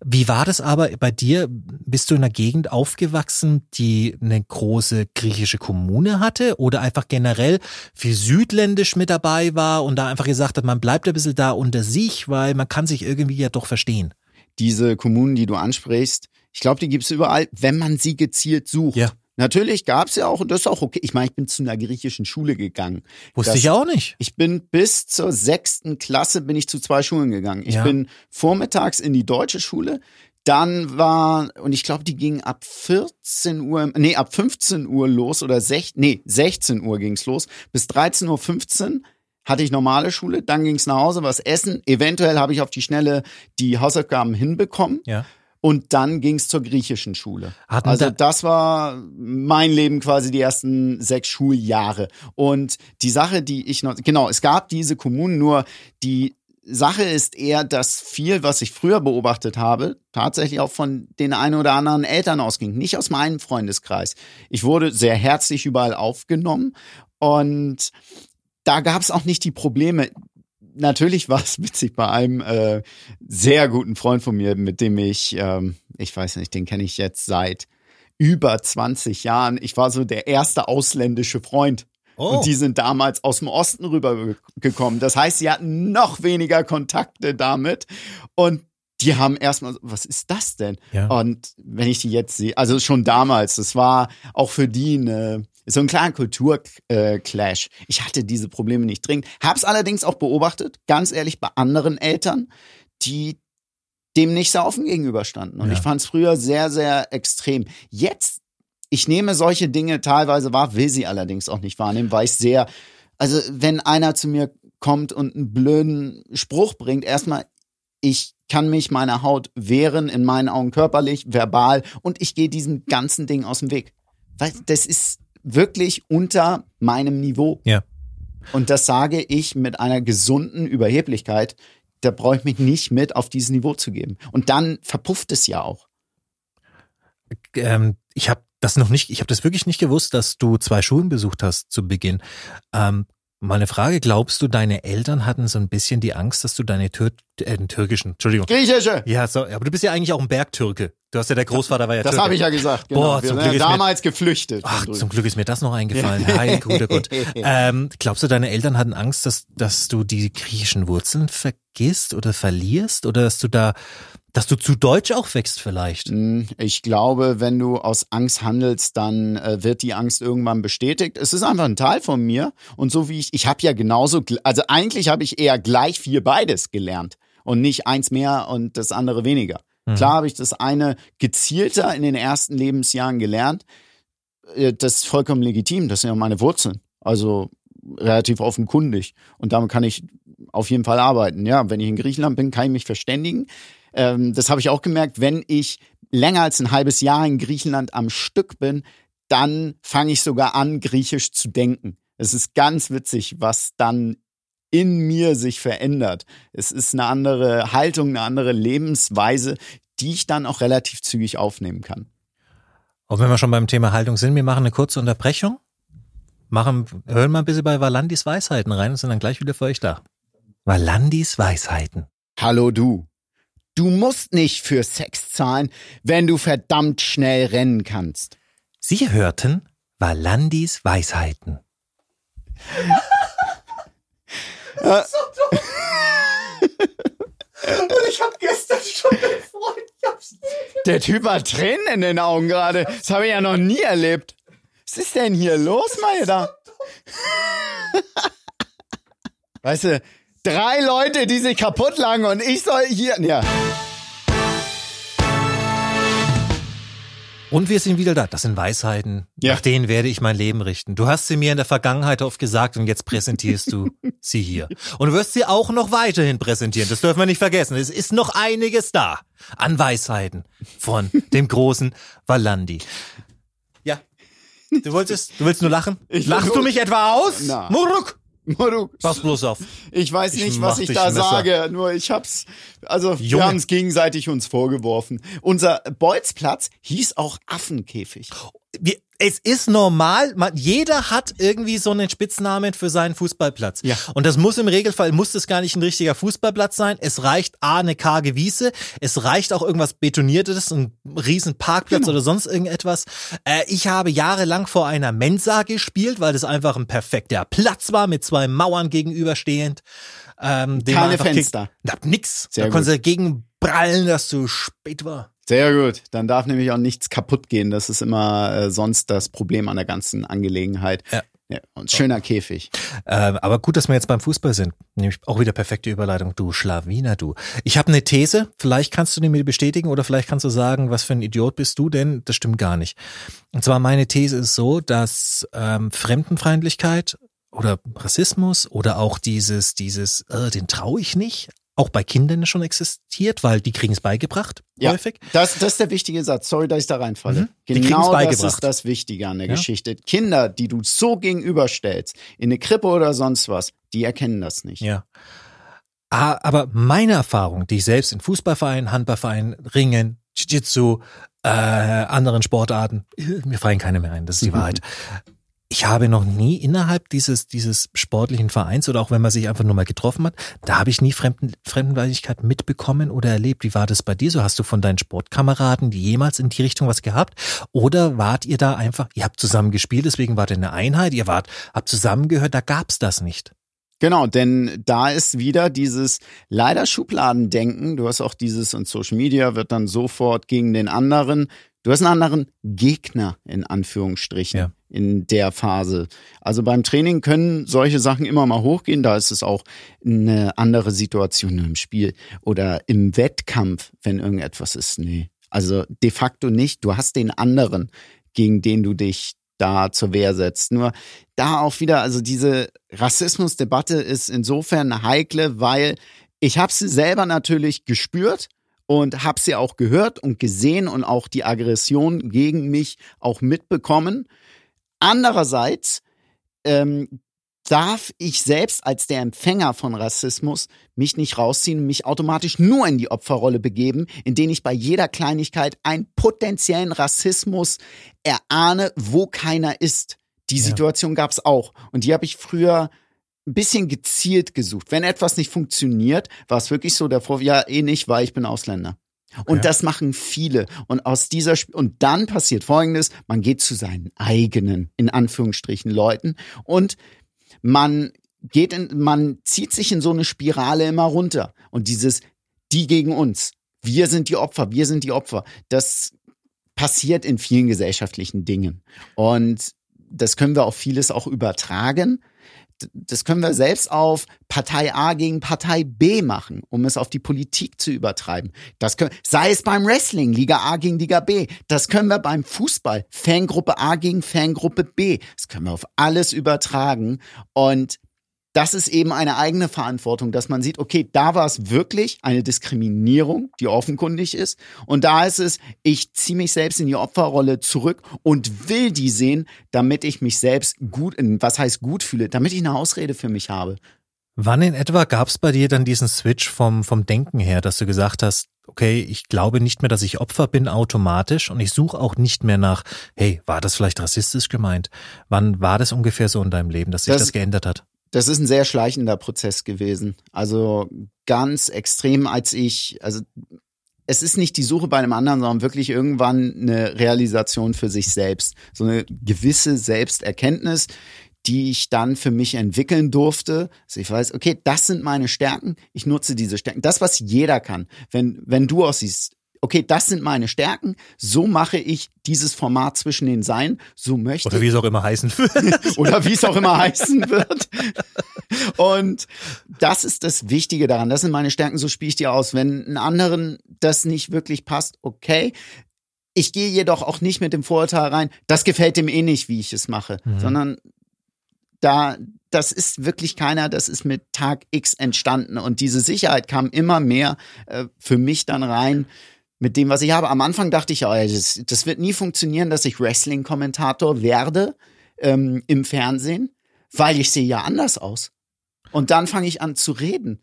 Wie war das aber bei dir? Bist du in einer Gegend aufgewachsen, die eine große griechische Kommune hatte oder einfach generell viel südländisch mit dabei war und da einfach gesagt hat, man bleibt ein bisschen da unter sich, weil man kann sich irgendwie ja doch verstehen? Diese Kommunen, die du ansprichst, ich glaube, die gibt es überall, wenn man sie gezielt sucht. Ja. Natürlich gab es ja auch, und das ist auch okay. Ich meine, ich bin zu einer griechischen Schule gegangen. Wusste Das- ich auch nicht. Ich bin bis zur sechsten Klasse bin ich zu zwei Schulen gegangen. Ich Ja. bin vormittags in die deutsche Schule. Dann war, und ich glaube, die ging ab 14 Uhr, nee, ab 15 Uhr los oder sech, nee, 16 Uhr ging's los. Bis 13.15 Uhr hatte ich normale Schule, dann ging's nach Hause, was essen. Eventuell habe ich auf die Schnelle die Hausaufgaben hinbekommen. Ja. Und dann ging's zur griechischen Schule. Hatten also da- das war mein Leben quasi die ersten sechs Schuljahre. Und die Sache, die ich noch, genau, es gab diese Kommunen, nur die Sache ist eher, dass viel, was ich früher beobachtet habe, tatsächlich auch von den ein oder anderen Eltern ausging, nicht aus meinem Freundeskreis. Ich wurde sehr herzlich überall aufgenommen und da gab es auch nicht die Probleme. Natürlich war es witzig bei einem äh, sehr guten Freund von mir, mit dem ich, ähm, ich weiß nicht, den kenne ich jetzt seit über 20 Jahren. Ich war so der erste ausländische Freund. Oh. Und die sind damals aus dem Osten rübergekommen. Das heißt, sie hatten noch weniger Kontakte damit. Und die haben erstmal, was ist das denn? Ja. Und wenn ich die jetzt sehe, also schon damals, das war auch für die eine, so ein kleiner Kulturclash. Ich hatte diese Probleme nicht dringend. Hab's allerdings auch beobachtet, ganz ehrlich, bei anderen Eltern, die dem nicht so offen gegenüberstanden. Und Ja. ich fand's früher sehr, sehr extrem. Jetzt, ich nehme solche Dinge teilweise wahr, will sie allerdings auch nicht wahrnehmen, weil ich sehr, also wenn einer zu mir kommt und einen blöden Spruch bringt, erstmal, ich kann mich meiner Haut wehren, in meinen Augen körperlich, verbal, und ich gehe diesem ganzen Ding aus dem Weg. Weil das ist wirklich unter meinem Niveau. Ja. Und das sage ich mit einer gesunden Überheblichkeit. Da brauche ich mich nicht mit auf dieses Niveau zu geben. Und dann verpufft es ja auch. ähm, ich habe das noch nicht, ich habe das wirklich nicht gewusst, dass du zwei Schulen besucht hast zu Beginn. Ähm, meine Frage, glaubst du, deine Eltern hatten so ein bisschen die Angst, dass du deine Tür äh, türkischen, Entschuldigung. Griechische! Ja, so, aber du bist ja eigentlich auch ein Bergtürke. Du hast ja, der Großvater war ja Das habe ich ja gesagt. Genau. Boah, Wir zum Glück ja ist mir- damals geflüchtet. Ach, zum Glück ist mir das noch eingefallen. Heil, guter Gott. Ähm, glaubst du, deine Eltern hatten Angst, dass, dass du die griechischen Wurzeln vergisst oder verlierst? Oder dass du da, dass du zu deutsch auch wächst vielleicht? Hm, Ich glaube, wenn du aus Angst handelst, dann äh, wird die Angst irgendwann bestätigt. Es ist einfach ein Teil von mir. Und so wie ich, ich habe ja genauso, also eigentlich habe ich eher gleich viel beides gelernt. Und nicht eins mehr und das andere weniger. Mhm. Klar habe ich das eine gezielter in den ersten Lebensjahren gelernt. Äh, Das ist vollkommen legitim. Das sind ja meine Wurzeln. Also relativ offenkundig. Und damit kann ich auf jeden Fall arbeiten. Ja, wenn ich in Griechenland bin, kann ich mich verständigen. Ähm, das habe ich auch gemerkt, wenn ich länger als ein halbes Jahr in Griechenland am Stück bin, dann fange ich sogar an, griechisch zu denken. Es ist ganz witzig, was dann in mir sich verändert. Es ist eine andere Haltung, eine andere Lebensweise, die ich dann auch relativ zügig aufnehmen kann. Auch wenn wir schon beim Thema Haltung sind, wir machen eine kurze Unterbrechung. Machen, hören mal ein bisschen bei Valandis Weisheiten rein und sind dann gleich wieder für euch da. Valandis Weisheiten. Hallo du. Du musst nicht für Sex zahlen, wenn du verdammt schnell rennen kannst. Sie hörten Valandis Weisheiten. Ich habe gestern schon einen Freund. Ich hab's Der Typ hat Tränen in den Augen gerade. Das habe ich ja noch nie erlebt. Was ist denn hier los, meine da? Weißt du, drei Leute, die sich kaputt lagen und ich soll hier. Ja. Und wir sind wieder da. Das sind Weisheiten. Ja. Nach denen werde ich mein Leben richten. Du hast sie mir in der Vergangenheit oft gesagt und jetzt präsentierst du sie hier. Und du wirst sie auch noch weiterhin präsentieren. Das dürfen wir nicht vergessen. Es ist noch einiges da an Weisheiten von dem großen Valandi. Ja. Du wolltest, du willst nur lachen? Ich- Lachst du mich etwa aus? Na. Muruk! Moru, Pass bloß auf. Ich weiß Ich nicht, was ich da sage, nur ich hab's, also wir Junge. haben es gegenseitig uns vorgeworfen. Unser Bolzplatz hieß auch Affenkäfig. Wir, es ist normal, man, jeder hat irgendwie so einen Spitznamen für seinen Fußballplatz. Ja. Und das muss im Regelfall, muss das gar nicht ein richtiger Fußballplatz sein. Es reicht A, eine karge Wiese, es reicht auch irgendwas Betoniertes, ein riesen Parkplatz Genau. oder sonst irgendetwas. Äh, ich habe jahrelang vor einer Mensa gespielt, weil das einfach ein perfekter Platz war, mit zwei Mauern gegenüberstehend. Ähm, Keine kick- Fenster. Na, nix. Sehr da konntest du dagegen prallen, dass du spät war. Sehr gut. Dann darf nämlich auch nichts kaputt gehen. Das ist immer äh, sonst das Problem an der ganzen Angelegenheit. Ja. Ja, und schöner Käfig. Ähm, aber gut, dass wir jetzt beim Fußball sind. Nämlich auch wieder perfekte Überleitung. Du Schlawiner, du. Ich habe eine These. Vielleicht kannst du die mir bestätigen oder vielleicht kannst du sagen, was für ein Idiot bist du denn? Das stimmt gar nicht. Und zwar meine These ist so, dass ähm, Fremdenfeindlichkeit oder Rassismus oder auch dieses, dieses, äh, den traue ich nicht, auch bei Kindern schon existiert, weil die kriegen es beigebracht, Ja. häufig. Das, das ist der wichtige Satz. Sorry, dass ich da reinfalle. Mhm. Genau das ist das Wichtige an der Ja. Geschichte. Kinder, die du so gegenüberstellst, in eine Krippe oder sonst was, die erkennen das nicht. Ja. Ah, Aber meine Erfahrung, die ich selbst in Fußballvereinen, Handballvereinen, Ringen, Jiu-Jitsu, äh, anderen Sportarten, mir fallen keine mehr ein, das ist die Wahrheit. Ich habe noch nie innerhalb dieses, dieses sportlichen Vereins oder auch wenn man sich einfach nur mal getroffen hat, da habe ich nie Fremden, Fremdenfeindlichkeit mitbekommen oder erlebt. Wie war das bei dir? So hast du von deinen Sportkameraden jemals in die Richtung was gehabt? Oder wart ihr da einfach, ihr habt zusammen gespielt, deswegen wart ihr eine Einheit, ihr wart, habt zusammengehört, da gab's das nicht. Genau, denn da ist wieder dieses leider Schubladendenken. Du hast auch dieses und Social Media wird dann sofort gegen den anderen. Du hast einen anderen Gegner in Anführungsstrichen Ja. in der Phase. Also beim Training können solche Sachen immer mal hochgehen. Da ist es auch eine andere Situation im Spiel oder im Wettkampf, wenn irgendetwas ist. Nee. Also de facto nicht. Du hast den anderen, gegen den du dich da zur Wehr setzt. Nur da auch wieder, also diese Rassismusdebatte ist insofern eine heikle, weil ich habe sie selber natürlich gespürt und habe sie auch gehört und gesehen und auch die Aggression gegen mich auch mitbekommen. Andererseits ähm, darf ich selbst als der Empfänger von Rassismus mich nicht rausziehen und mich automatisch nur in die Opferrolle begeben, in denen ich bei jeder Kleinigkeit einen potenziellen Rassismus erahne, wo keiner ist. Die Ja. Situation gab es auch. Und die habe ich früher ein bisschen gezielt gesucht. Wenn etwas nicht funktioniert, war es wirklich so der Vorwurf, ja, eh nicht, weil ich bin Ausländer. Und Ja. das machen viele. Und aus dieser, Sp und dann passiert Folgendes, man geht zu seinen eigenen, in Anführungsstrichen, Leuten und man geht in, man zieht sich in so eine Spirale immer runter. Und dieses, die gegen uns. Wir sind die Opfer, wir sind die Opfer. Das passiert in vielen gesellschaftlichen Dingen. Und das können wir auf vieles auch übertragen. Das können wir selbst auf Partei A gegen Partei B machen, um es auf die Politik zu übertreiben. Das können, sei es beim Wrestling, Liga A gegen Liga B. Das können wir beim Fußball, Fangruppe A gegen Fangruppe B. Das können wir auf alles übertragen. Und das ist eben eine eigene Verantwortung, dass man sieht, okay, da war es wirklich eine Diskriminierung, die offenkundig ist. Und da ist es, ich ziehe mich selbst in die Opferrolle zurück und will die sehen, damit ich mich selbst gut, was heißt gut fühle, damit ich eine Ausrede für mich habe. Wann in etwa gab es bei dir dann diesen Switch vom, vom Denken her, dass du gesagt hast, okay, ich glaube nicht mehr, dass ich Opfer bin automatisch und ich suche auch nicht mehr nach, hey, war das vielleicht rassistisch gemeint? Wann war das ungefähr so in deinem Leben, dass sich Das- das, geändert hat? Das ist ein sehr schleichender Prozess gewesen. Also ganz extrem, als ich, also es ist nicht die Suche bei einem anderen, sondern wirklich irgendwann eine Realisation für sich selbst. So eine gewisse Selbsterkenntnis, die ich dann für mich entwickeln durfte. Also ich weiß, okay, das sind meine Stärken. Ich nutze diese Stärken. Das, was jeder kann. Wenn, wenn du aussiehst, okay, das sind meine Stärken. So mache ich dieses Format zwischen den Sein. So möchte Oder wie es auch immer heißen wird. oder wie es auch immer heißen wird. Und das ist das Wichtige daran. Das sind meine Stärken, so spiele ich die aus. Wenn einen anderen das nicht wirklich passt, okay. Ich gehe jedoch auch nicht mit dem Vorurteil rein, das gefällt dem eh nicht, wie ich es mache, Mhm. sondern da, das ist wirklich keiner, das ist mit Tag X entstanden. Und diese Sicherheit kam immer mehr äh, für mich dann rein mit dem, was ich habe. Am Anfang dachte ich, oh, ja, das, das wird nie funktionieren, dass ich Wrestling-Kommentator werde ähm, im Fernsehen, weil ich sehe ja anders aus. Und dann fange ich an zu reden.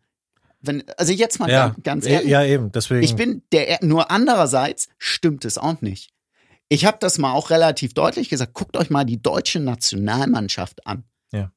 Wenn, also jetzt mal ja, ganz, ganz ehrlich. ja, eben, deswegen. Ich bin der, nur andererseits stimmt es auch nicht. Ich habe das mal auch relativ deutlich gesagt. Guckt euch mal die deutsche Nationalmannschaft an. Ja.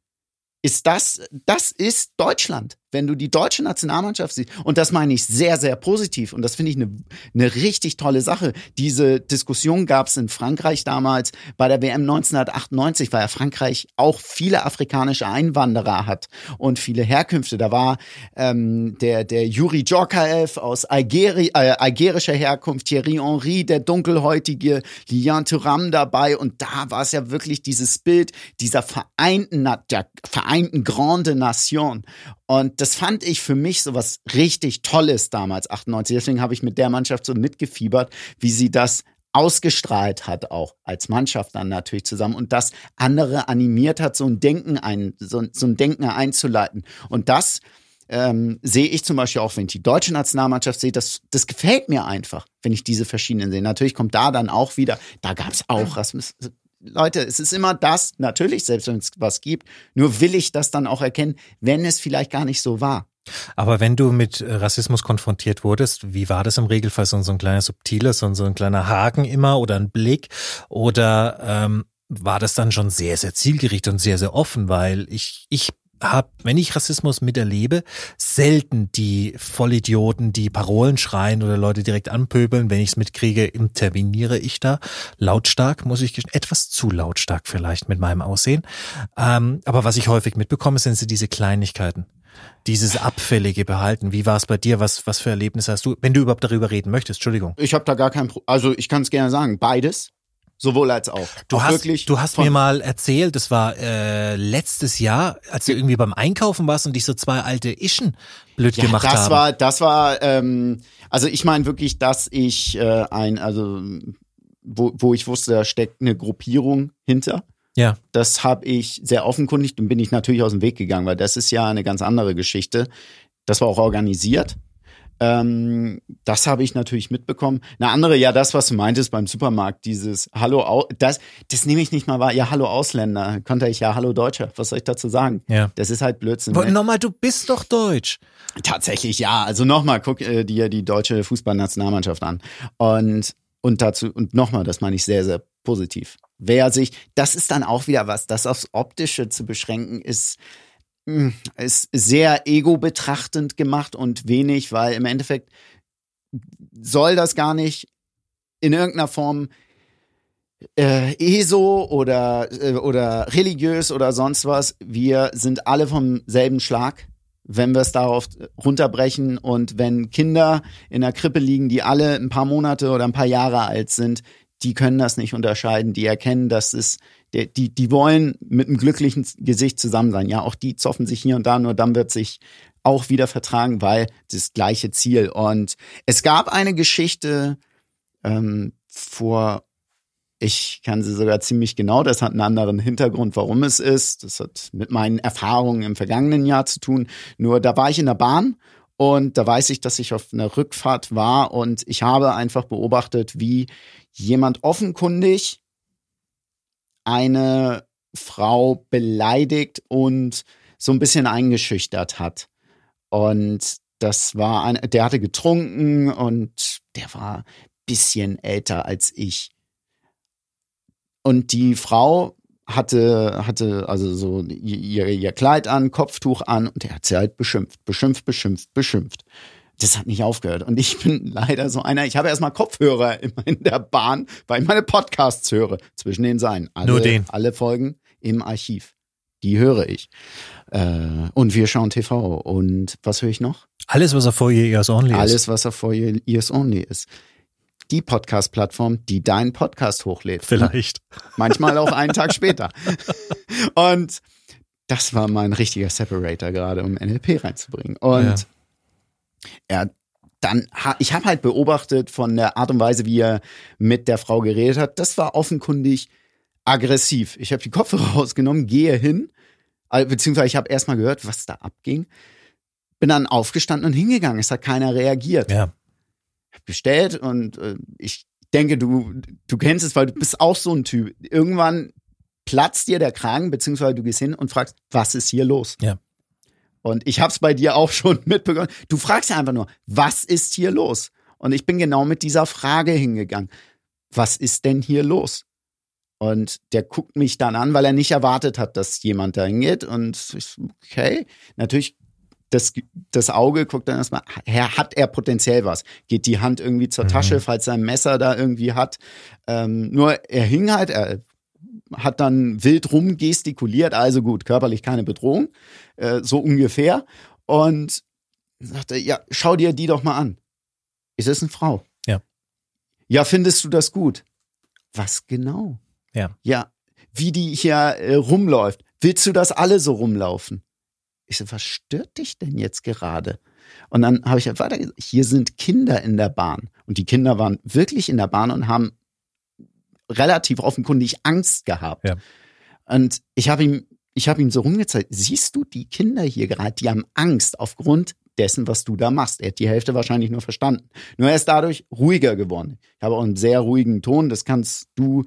Ist das, das ist Deutschland. Wenn du die deutsche Nationalmannschaft siehst, und das meine ich sehr, sehr positiv, und das finde ich eine eine richtig tolle Sache. Diese Diskussion gab es in Frankreich damals bei der WM 1998, weil ja Frankreich auch viele afrikanische Einwanderer hat und viele Herkünfte. Da war ähm, der, der Yuri Djorkaev aus Algeri äh, algerischer Herkunft, Thierry Henry, der dunkelhäutige Lian Thuram dabei. Und da war es ja wirklich dieses Bild dieser vereinten, der vereinten Grande Nation. Und das fand ich für mich so was richtig Tolles damals, 98. Deswegen habe ich mit der Mannschaft so mitgefiebert, wie sie das ausgestrahlt hat, auch als Mannschaft dann natürlich zusammen und das andere animiert hat, so ein Denken ein, so, so ein Denken einzuleiten. Und das ähm, sehe ich zum Beispiel auch, wenn ich die deutsche Nationalmannschaft sehe, das, das gefällt mir einfach, wenn ich diese verschiedenen sehe. Natürlich kommt da dann auch wieder, da gab es auch Rassismus. Leute, es ist immer das, natürlich, selbst wenn es was gibt, nur will ich das dann auch erkennen, wenn es vielleicht gar nicht so war. Aber wenn du mit äh, Rassismus konfrontiert wurdest, wie war das im Regelfall? So, ein kleiner subtiler, so ein kleiner Haken immer oder ein Blick? Oder ähm, war das dann schon sehr, sehr zielgerichtet und sehr, sehr offen, weil ich, ich habe, wenn ich Rassismus miterlebe, selten die Vollidioten, die Parolen schreien oder Leute direkt anpöbeln. Wenn ich es mitkriege, interveniere ich da lautstark, muss ich etwas zu lautstark vielleicht mit meinem Aussehen. Ähm, aber was ich häufig mitbekomme, sind so diese Kleinigkeiten. Dieses abfällige Behalten. Wie war es bei dir? Was, was für Erlebnisse hast du, wenn du überhaupt darüber reden möchtest? Entschuldigung. Ich habe da gar kein Problem. Also ich kann es gerne sagen, beides. Sowohl als auch. Du auch hast, wirklich du hast mir mal erzählt, das war äh, letztes Jahr, als du irgendwie beim Einkaufen warst und dich so zwei alte Ischen blöd ja, gemacht das haben. war, das war, ähm, also ich meine wirklich, dass ich äh, ein, also wo, wo ich wusste, da steckt eine Gruppierung hinter. ja, Das habe ich sehr offenkundig und bin ich natürlich aus dem Weg gegangen, weil das ist ja eine ganz andere Geschichte. Das war auch organisiert. Ähm, das habe ich natürlich mitbekommen. Eine andere, ja, das, was du meintest beim Supermarkt, dieses Hallo, das, das nehme ich nicht mal wahr. Ja, Hallo Ausländer, konnte ich ja Hallo Deutscher. Was soll ich dazu sagen? ja. Das ist halt Blödsinn. Aber Nochmal, du bist doch deutsch. Tatsächlich, ja. Also nochmal, guck äh, dir die deutsche Fußballnationalmannschaft an. Und, und dazu, und nochmal, das meine ich sehr, sehr positiv. Wer sich, das ist dann auch wieder was, das aufs Optische zu beschränken, ist, ist sehr ego-betrachtend gemacht und wenig, weil im Endeffekt soll das gar nicht in irgendeiner Form äh, ESO oder, äh, oder religiös oder sonst was. Wir sind alle vom selben Schlag, wenn wir es darauf runterbrechen. Und wenn Kinder in der Krippe liegen, die alle ein paar Monate oder ein paar Jahre alt sind, die können das nicht unterscheiden. Die erkennen, dass es, die, die, die wollen mit einem glücklichen Gesicht zusammen sein. Ja, auch die zoffen sich hier und da, nur dann wird sich auch wieder vertragen, weil das gleiche Ziel. Und es gab eine Geschichte ähm, vor ich kann sie sogar ziemlich genau. Das hat einen anderen Hintergrund, warum es ist. Das hat mit meinen Erfahrungen im vergangenen Jahr zu tun. Nur da war ich in der Bahn und da weiß ich, dass ich auf einer Rückfahrt war und ich habe einfach beobachtet, wie jemand offenkundig eine Frau beleidigt und so ein bisschen eingeschüchtert hat. Und das war ein, der hatte getrunken und der war ein bisschen älter als ich. Und die Frau hatte, hatte also so ihr, ihr Kleid an, Kopftuch an und er hat sie halt beschimpft, beschimpft, beschimpft, beschimpft. Das hat nicht aufgehört. Und ich bin leider so einer, ich habe erstmal Kopfhörer immer in der Bahn, weil ich meine Podcasts höre. Zwischen den Seinen. Alle, Nur den. Alle Folgen im Archiv. Die höre ich. Äh, und wir schauen TV. Und was höre ich noch? Alles, was er vor ihr Ears Only ist. Alles, was er for your ears only ist. Die Podcast-Plattform, die deinen Podcast hochlädt. Vielleicht. Manchmal auch einen Tag später. Und das war mein richtiger Separator gerade, um NLP reinzubringen. Und Ja. Er dann, ich habe halt beobachtet von der Art und Weise, wie er mit der Frau geredet hat, das war offenkundig aggressiv. Ich habe die Kopfhörer rausgenommen, gehe hin, beziehungsweise ich habe erstmal gehört, was da abging, bin dann aufgestanden und hingegangen. Es hat keiner reagiert Ja. bestellt und äh, ich denke, du, du kennst es, weil du bist auch so ein Typ. Irgendwann platzt dir der Kragen, beziehungsweise du gehst hin und fragst, was ist hier los? Ja. Und ich hab's bei dir auch schon mitbekommen. Du fragst ja einfach nur, was ist hier los? Und ich bin genau mit dieser Frage hingegangen. Was ist denn hier los? Und der guckt mich dann an, weil er nicht erwartet hat, dass jemand da hingeht. Und ich, okay, natürlich das, das Auge guckt dann erstmal, hat er potenziell was? Geht die Hand irgendwie zur Mhm. Tasche, falls er ein Messer da irgendwie hat? Ähm, nur er hing halt, er hat dann wild rumgestikuliert, also gut, körperlich keine Bedrohung, äh, so ungefähr. Und sagte, ja, schau dir die doch mal an. Ist es eine Frau? Ja. Ja, findest du das gut? Was genau? Ja. Ja, wie die hier äh, rumläuft. Willst du, dass alle so rumlaufen? Ich so, was stört dich denn jetzt gerade? Und dann habe ich halt weiter gesagt, hier sind Kinder in der Bahn. Und die Kinder waren wirklich in der Bahn und haben relativ offenkundig Angst gehabt. Ja. Und ich habe ihm, ich habe ihm so rumgezeigt, siehst du die Kinder hier gerade, die haben Angst aufgrund dessen, was du da machst. Er hat die Hälfte wahrscheinlich nur verstanden. Nur er ist dadurch ruhiger geworden. Ich habe auch einen sehr ruhigen Ton, das kannst du,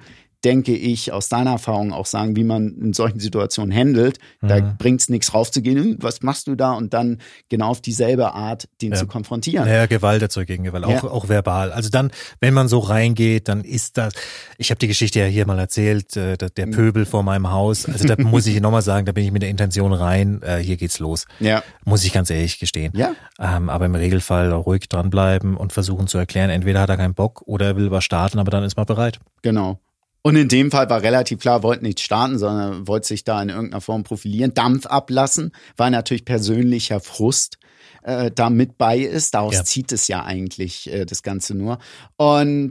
denke ich, aus deiner Erfahrung auch sagen, wie man in solchen Situationen handelt. Da Mhm. bringt es nichts raufzugehen, "Hm, was machst du da? Und dann genau auf dieselbe Art den Ja. zu konfrontieren. Ja, Gewalt erzeugt gegen Gewalt, auch, Ja. auch verbal. Also dann, wenn man so reingeht, dann ist das, ich habe die Geschichte ja hier mal erzählt, äh, der- der Pöbel vor meinem Haus. Also da muss ich nochmal sagen, da bin ich mit der Intention rein, äh, hier geht's los. Ja. Muss ich ganz ehrlich gestehen. Ja. Ähm, aber im Regelfall ruhig dranbleiben und versuchen zu erklären, entweder hat er keinen Bock oder er will was starten, aber dann ist man bereit. Genau. Und in dem Fall war relativ klar, wollte nicht starten, sondern wollte sich da in irgendeiner Form profilieren, Dampf ablassen, weil natürlich persönlicher Frust äh, da mit bei ist. Daraus Ja. zieht es ja eigentlich äh, das Ganze nur. Und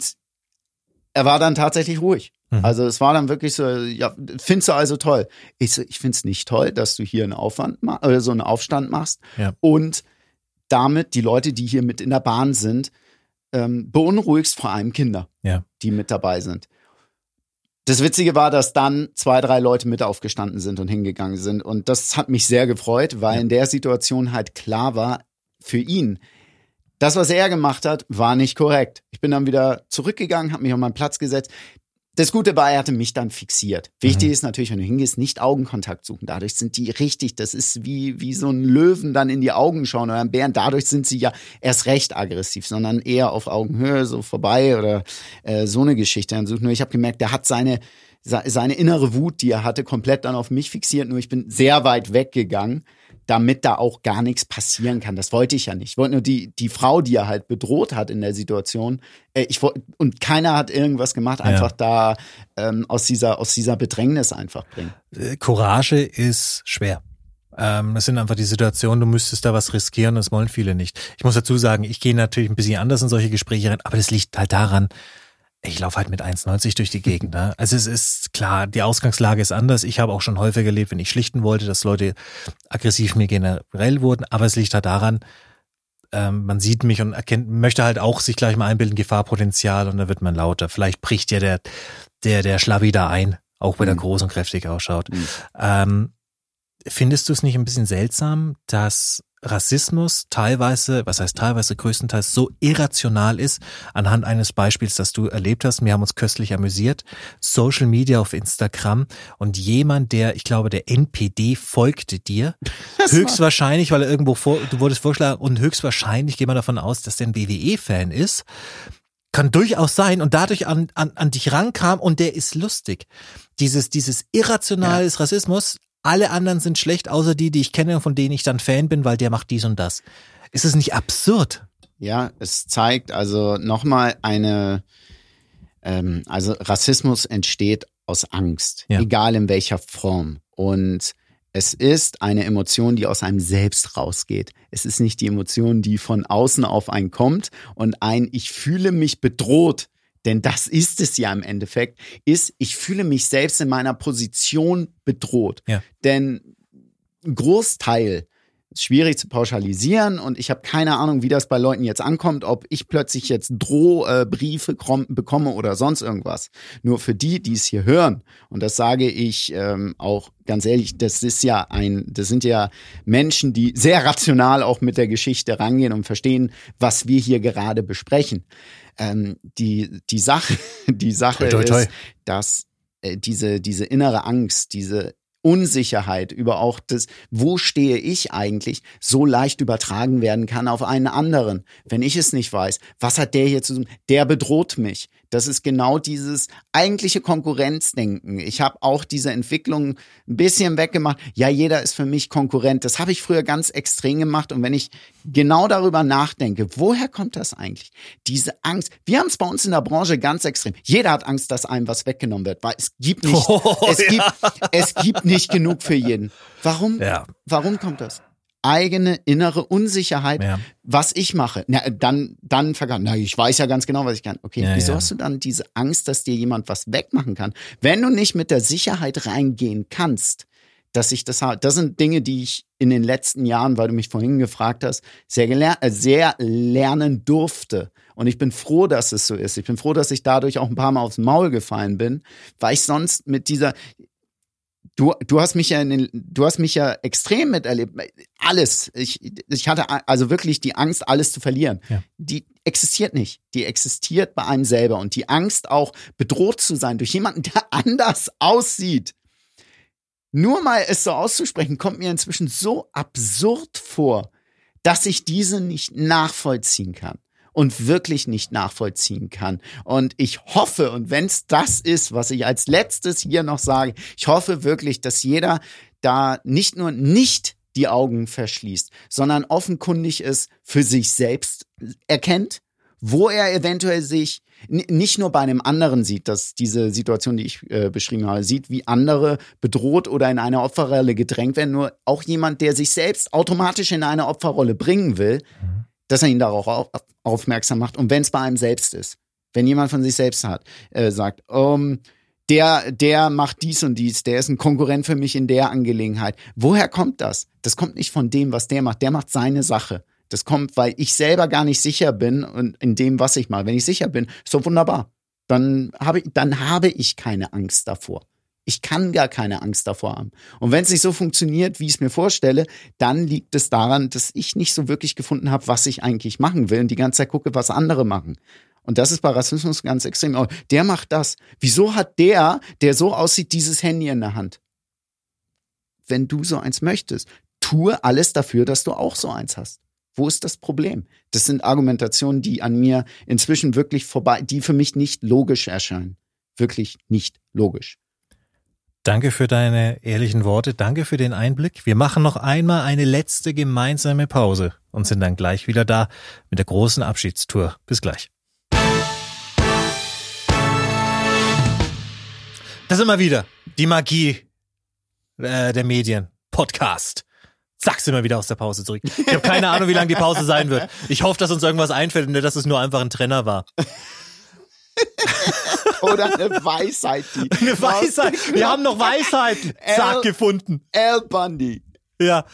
er war dann tatsächlich ruhig. Mhm. Also es war dann wirklich so, ja, findest du also toll? Ich so, ich find's nicht toll, dass du hier einen Aufwand oder so einen Aufstand machst Ja. und damit die Leute, die hier mit in der Bahn sind, ähm, beunruhigst vor allem Kinder Ja. die mit dabei sind. Das Witzige war, dass dann zwei, drei Leute mit aufgestanden sind und hingegangen sind. Und das hat mich sehr gefreut, weil Ja. in der Situation halt klar war, für ihn, das, was er gemacht hat, war nicht korrekt. Ich bin dann wieder zurückgegangen, habe mich auf meinen Platz gesetzt. Das Gute war, er hatte mich dann fixiert. Wichtig Mhm. ist natürlich, wenn du hingehst, nicht Augenkontakt suchen. Dadurch sind die richtig, das ist wie, wie so ein Löwen dann in die Augen schauen oder ein Bären. Dadurch sind sie ja erst recht aggressiv, sondern eher auf Augenhöhe, so vorbei oder äh, so eine Geschichte. Dann sucht nur, ich habe gemerkt, der hat seine, se- seine innere Wut, die er hatte, komplett dann auf mich fixiert. Nur ich bin sehr weit weggegangen, damit da auch gar nichts passieren kann. Das wollte ich ja nicht. Ich wollte nur die, die Frau, die er halt bedroht hat in der Situation, äh, ich wollte, und keiner hat irgendwas gemacht, Ja. einfach da ähm, aus, dieser, aus dieser Bedrängnis einfach bringen. Äh, Courage ist schwer. Ähm, das sind einfach die Situationen, du müsstest da was riskieren, das wollen viele nicht. Ich muss dazu sagen, ich gehe natürlich ein bisschen anders in solche Gespräche rein, aber das liegt halt daran, ich laufe halt mit 1,90 durch die Gegend. Ne? Also es ist klar, die Ausgangslage ist anders. Ich habe auch schon häufiger erlebt, wenn ich schlichten wollte, dass Leute aggressiv mir generell wurden, aber es liegt halt daran, ähm, man sieht mich und erkennt, möchte halt auch sich gleich mal einbilden, Gefahrpotenzial und da wird man lauter. Vielleicht bricht ja der, der, der Schlabbi da ein, auch wenn er Mhm. groß und kräftig ausschaut. Mhm. Ähm, findest du es nicht ein bisschen seltsam, dass Rassismus teilweise, was heißt teilweise größtenteils so irrational ist, anhand eines Beispiels, das du erlebt hast. Wir haben uns köstlich amüsiert. Social Media auf Instagram und jemand, der, ich glaube, der NPD folgte dir. höchstwahrscheinlich, weil er irgendwo vor, du wurdest vorgeschlagen und höchstwahrscheinlich gehen wir davon aus, dass der ein WWE-Fan ist. Kann durchaus sein und dadurch an, an, an dich rankam und der ist lustig. Dieses, dieses irrationales Rassismus, alle anderen sind schlecht, außer die, die ich kenne und von denen ich dann Fan bin, weil der macht dies und das. Ist es nicht absurd? Ja, es zeigt also nochmal eine, ähm, also Rassismus entsteht aus Angst, Ja. egal in welcher Form. Und es ist eine Emotion, die aus einem selbst rausgeht. Es ist nicht die Emotion, die von außen auf einen kommt und ein, ich fühle mich bedroht. Denn das ist es ja im Endeffekt, ist, ich fühle mich selbst in meiner Position bedroht. Ja. Denn ein Großteil ist schwierig zu pauschalisieren und ich habe keine Ahnung, wie das bei Leuten jetzt ankommt, ob ich plötzlich jetzt Drohbriefe krom- bekomme oder sonst irgendwas. Nur für die, die es hier hören, und das sage ich ähm, auch ganz ehrlich, das ist ja ein, das sind ja Menschen, die sehr rational auch mit der Geschichte rangehen und verstehen, was wir hier gerade besprechen. Ähm, die, die Sache, die Sache Toi, toi, toi. ist, dass äh, diese, diese innere Angst, diese Unsicherheit über auch das, wo stehe ich eigentlich, so leicht übertragen werden kann auf einen anderen. Wenn ich es nicht weiß, was hat der hier zu tun? Der bedroht mich. Das ist genau dieses eigentliche Konkurrenzdenken. Ich habe auch diese Entwicklung ein bisschen weggemacht. Ja, jeder ist für mich Konkurrent. Das habe ich früher ganz extrem gemacht. Und wenn ich genau darüber nachdenke, woher kommt das eigentlich? Diese Angst. Wir haben es bei uns in der Branche ganz extrem. Jeder hat Angst, dass einem was weggenommen wird, weil es gibt nicht, Oh, es, ja. gibt, es gibt nicht genug für jeden. Warum? Ja. Warum kommt das? Eigene innere Unsicherheit, Ja. was ich mache. Na, dann, dann vergangen. Na, ich weiß ja ganz genau, was ich kann. Okay, Ja, wieso ja. hast du dann diese Angst, dass dir jemand was wegmachen kann? Wenn du nicht mit der Sicherheit reingehen kannst, dass ich das habe. Das sind Dinge, die ich in den letzten Jahren, weil du mich vorhin gefragt hast, sehr, geler äh, sehr lernen durfte. Und ich bin froh, dass es so ist. Ich bin froh, dass ich dadurch auch ein paar Mal aufs Maul gefallen bin, weil ich sonst mit dieser, Du, du hast mich ja in den, du hast mich ja extrem miterlebt. Alles. Ich, ich hatte also wirklich die Angst, alles zu verlieren. Ja. Die existiert nicht. Die existiert bei einem selber. Und die Angst auch bedroht zu sein durch jemanden, der anders aussieht. Nur mal es so auszusprechen, kommt mir inzwischen so absurd vor, dass ich diese nicht nachvollziehen kann und wirklich nicht nachvollziehen kann. Und ich hoffe, und wenn es das ist, was ich als letztes hier noch sage, ich hoffe wirklich, dass jeder da nicht nur nicht die Augen verschließt, sondern offenkundig es für sich selbst erkennt, wo er eventuell sich nicht nur bei einem anderen sieht, dass diese Situation, die ich äh, beschrieben habe, sieht, wie andere bedroht oder in eine Opferrolle gedrängt werden, nur auch jemand, der sich selbst automatisch in eine Opferrolle bringen will, dass er ihn darauf au- aufmerksam macht. Und wenn es bei einem selbst ist, wenn jemand von sich selbst hat, äh, sagt, um, der, der macht dies und dies, der ist ein Konkurrent für mich in der Angelegenheit. Woher kommt das? Das kommt nicht von dem, was der macht. Der macht seine Sache. Das kommt, weil ich selber gar nicht sicher bin und in dem, was ich mache. Wenn ich sicher bin, ist doch wunderbar. Dann habe dann habe ich keine Angst davor. Ich kann gar keine Angst davor haben. Und wenn es nicht so funktioniert, wie ich es mir vorstelle, dann liegt es daran, dass ich nicht so wirklich gefunden habe, was ich eigentlich machen will und die ganze Zeit gucke, was andere machen. Und das ist bei Rassismus ganz extrem. Oh, Der macht das. Wieso hat der, der so aussieht, dieses Handy in der Hand? Wenn du so eins möchtest, tue alles dafür, dass du auch so eins hast. Wo ist das Problem? Das sind Argumentationen, die an mir inzwischen wirklich vorbei, die für mich nicht logisch erscheinen. Wirklich nicht logisch. Danke für deine ehrlichen Worte. Danke für den Einblick. Wir machen noch einmal eine letzte gemeinsame Pause und sind dann gleich wieder da mit der großen Abschiedstour. Bis gleich. Das immer wieder. Die Magie äh, der Medien. Podcast. Zack, sind wir wieder aus der Pause zurück. Ich habe keine Ahnung, wie lange die Pause sein wird. Ich hoffe, dass uns irgendwas einfällt und nicht, dass es nur einfach ein Trenner war. Oder eine Weisheit, die. Eine Weisheit. Wir haben noch Weisheiten. Zack, gefunden. Al Bundy. Ja.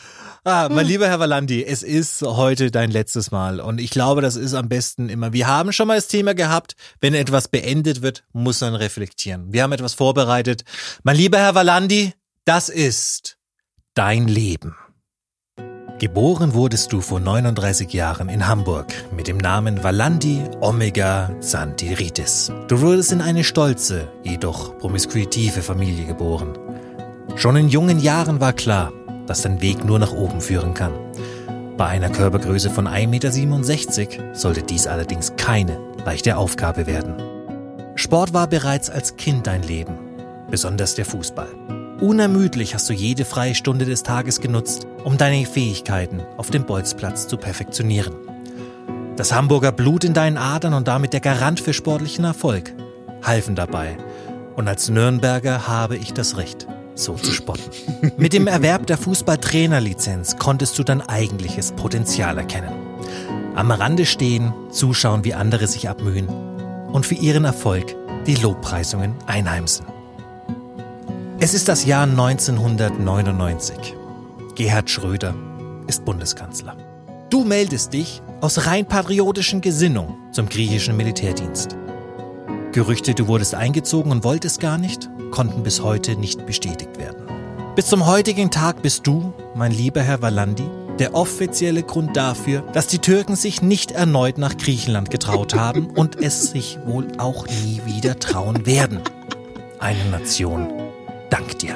Ah, mein lieber Herr Valandi, es ist heute dein letztes Mal und ich glaube, das ist am besten immer. Wir haben schon mal das Thema gehabt, wenn etwas beendet wird, muss man reflektieren. Wir haben etwas vorbereitet. Mein lieber Herr Valandi, das ist dein Leben. Geboren wurdest du vor 39 Jahren in Hamburg mit dem Namen Valandi Omega Xanthiritis. Du wurdest in eine stolze, jedoch promiskuitive Familie geboren. Schon in jungen Jahren war klar, dass dein Weg nur nach oben führen kann. Bei einer Körpergröße von 1,67 Meter sollte dies allerdings keine leichte Aufgabe werden. Sport war bereits als Kind dein Leben, besonders der Fußball. Unermüdlich hast du jede freie Stunde des Tages genutzt, um deine Fähigkeiten auf dem Bolzplatz zu perfektionieren. Das Hamburger Blut in deinen Adern und damit der Garant für sportlichen Erfolg halfen dabei. Und als Nürnberger habe ich das Recht, so zu spotten. Mit dem Erwerb der Fußballtrainerlizenz konntest du dein eigentliches Potenzial erkennen. Am Rande stehen, zuschauen, wie andere sich abmühen und für ihren Erfolg die Lobpreisungen einheimsen. Es ist das Jahr 1999. Gerhard Schröder ist Bundeskanzler. Du meldest dich aus rein patriotischen Gesinnung zum griechischen Militärdienst. Gerüchte, du wurdest eingezogen und wolltest gar nicht, konnten bis heute nicht bestätigt werden. Bis zum heutigen Tag bist du, mein lieber Herr Valandi, der offizielle Grund dafür, dass die Türken sich nicht erneut nach Griechenland getraut haben und es sich wohl auch nie wieder trauen werden. Eine Nation dankt dir.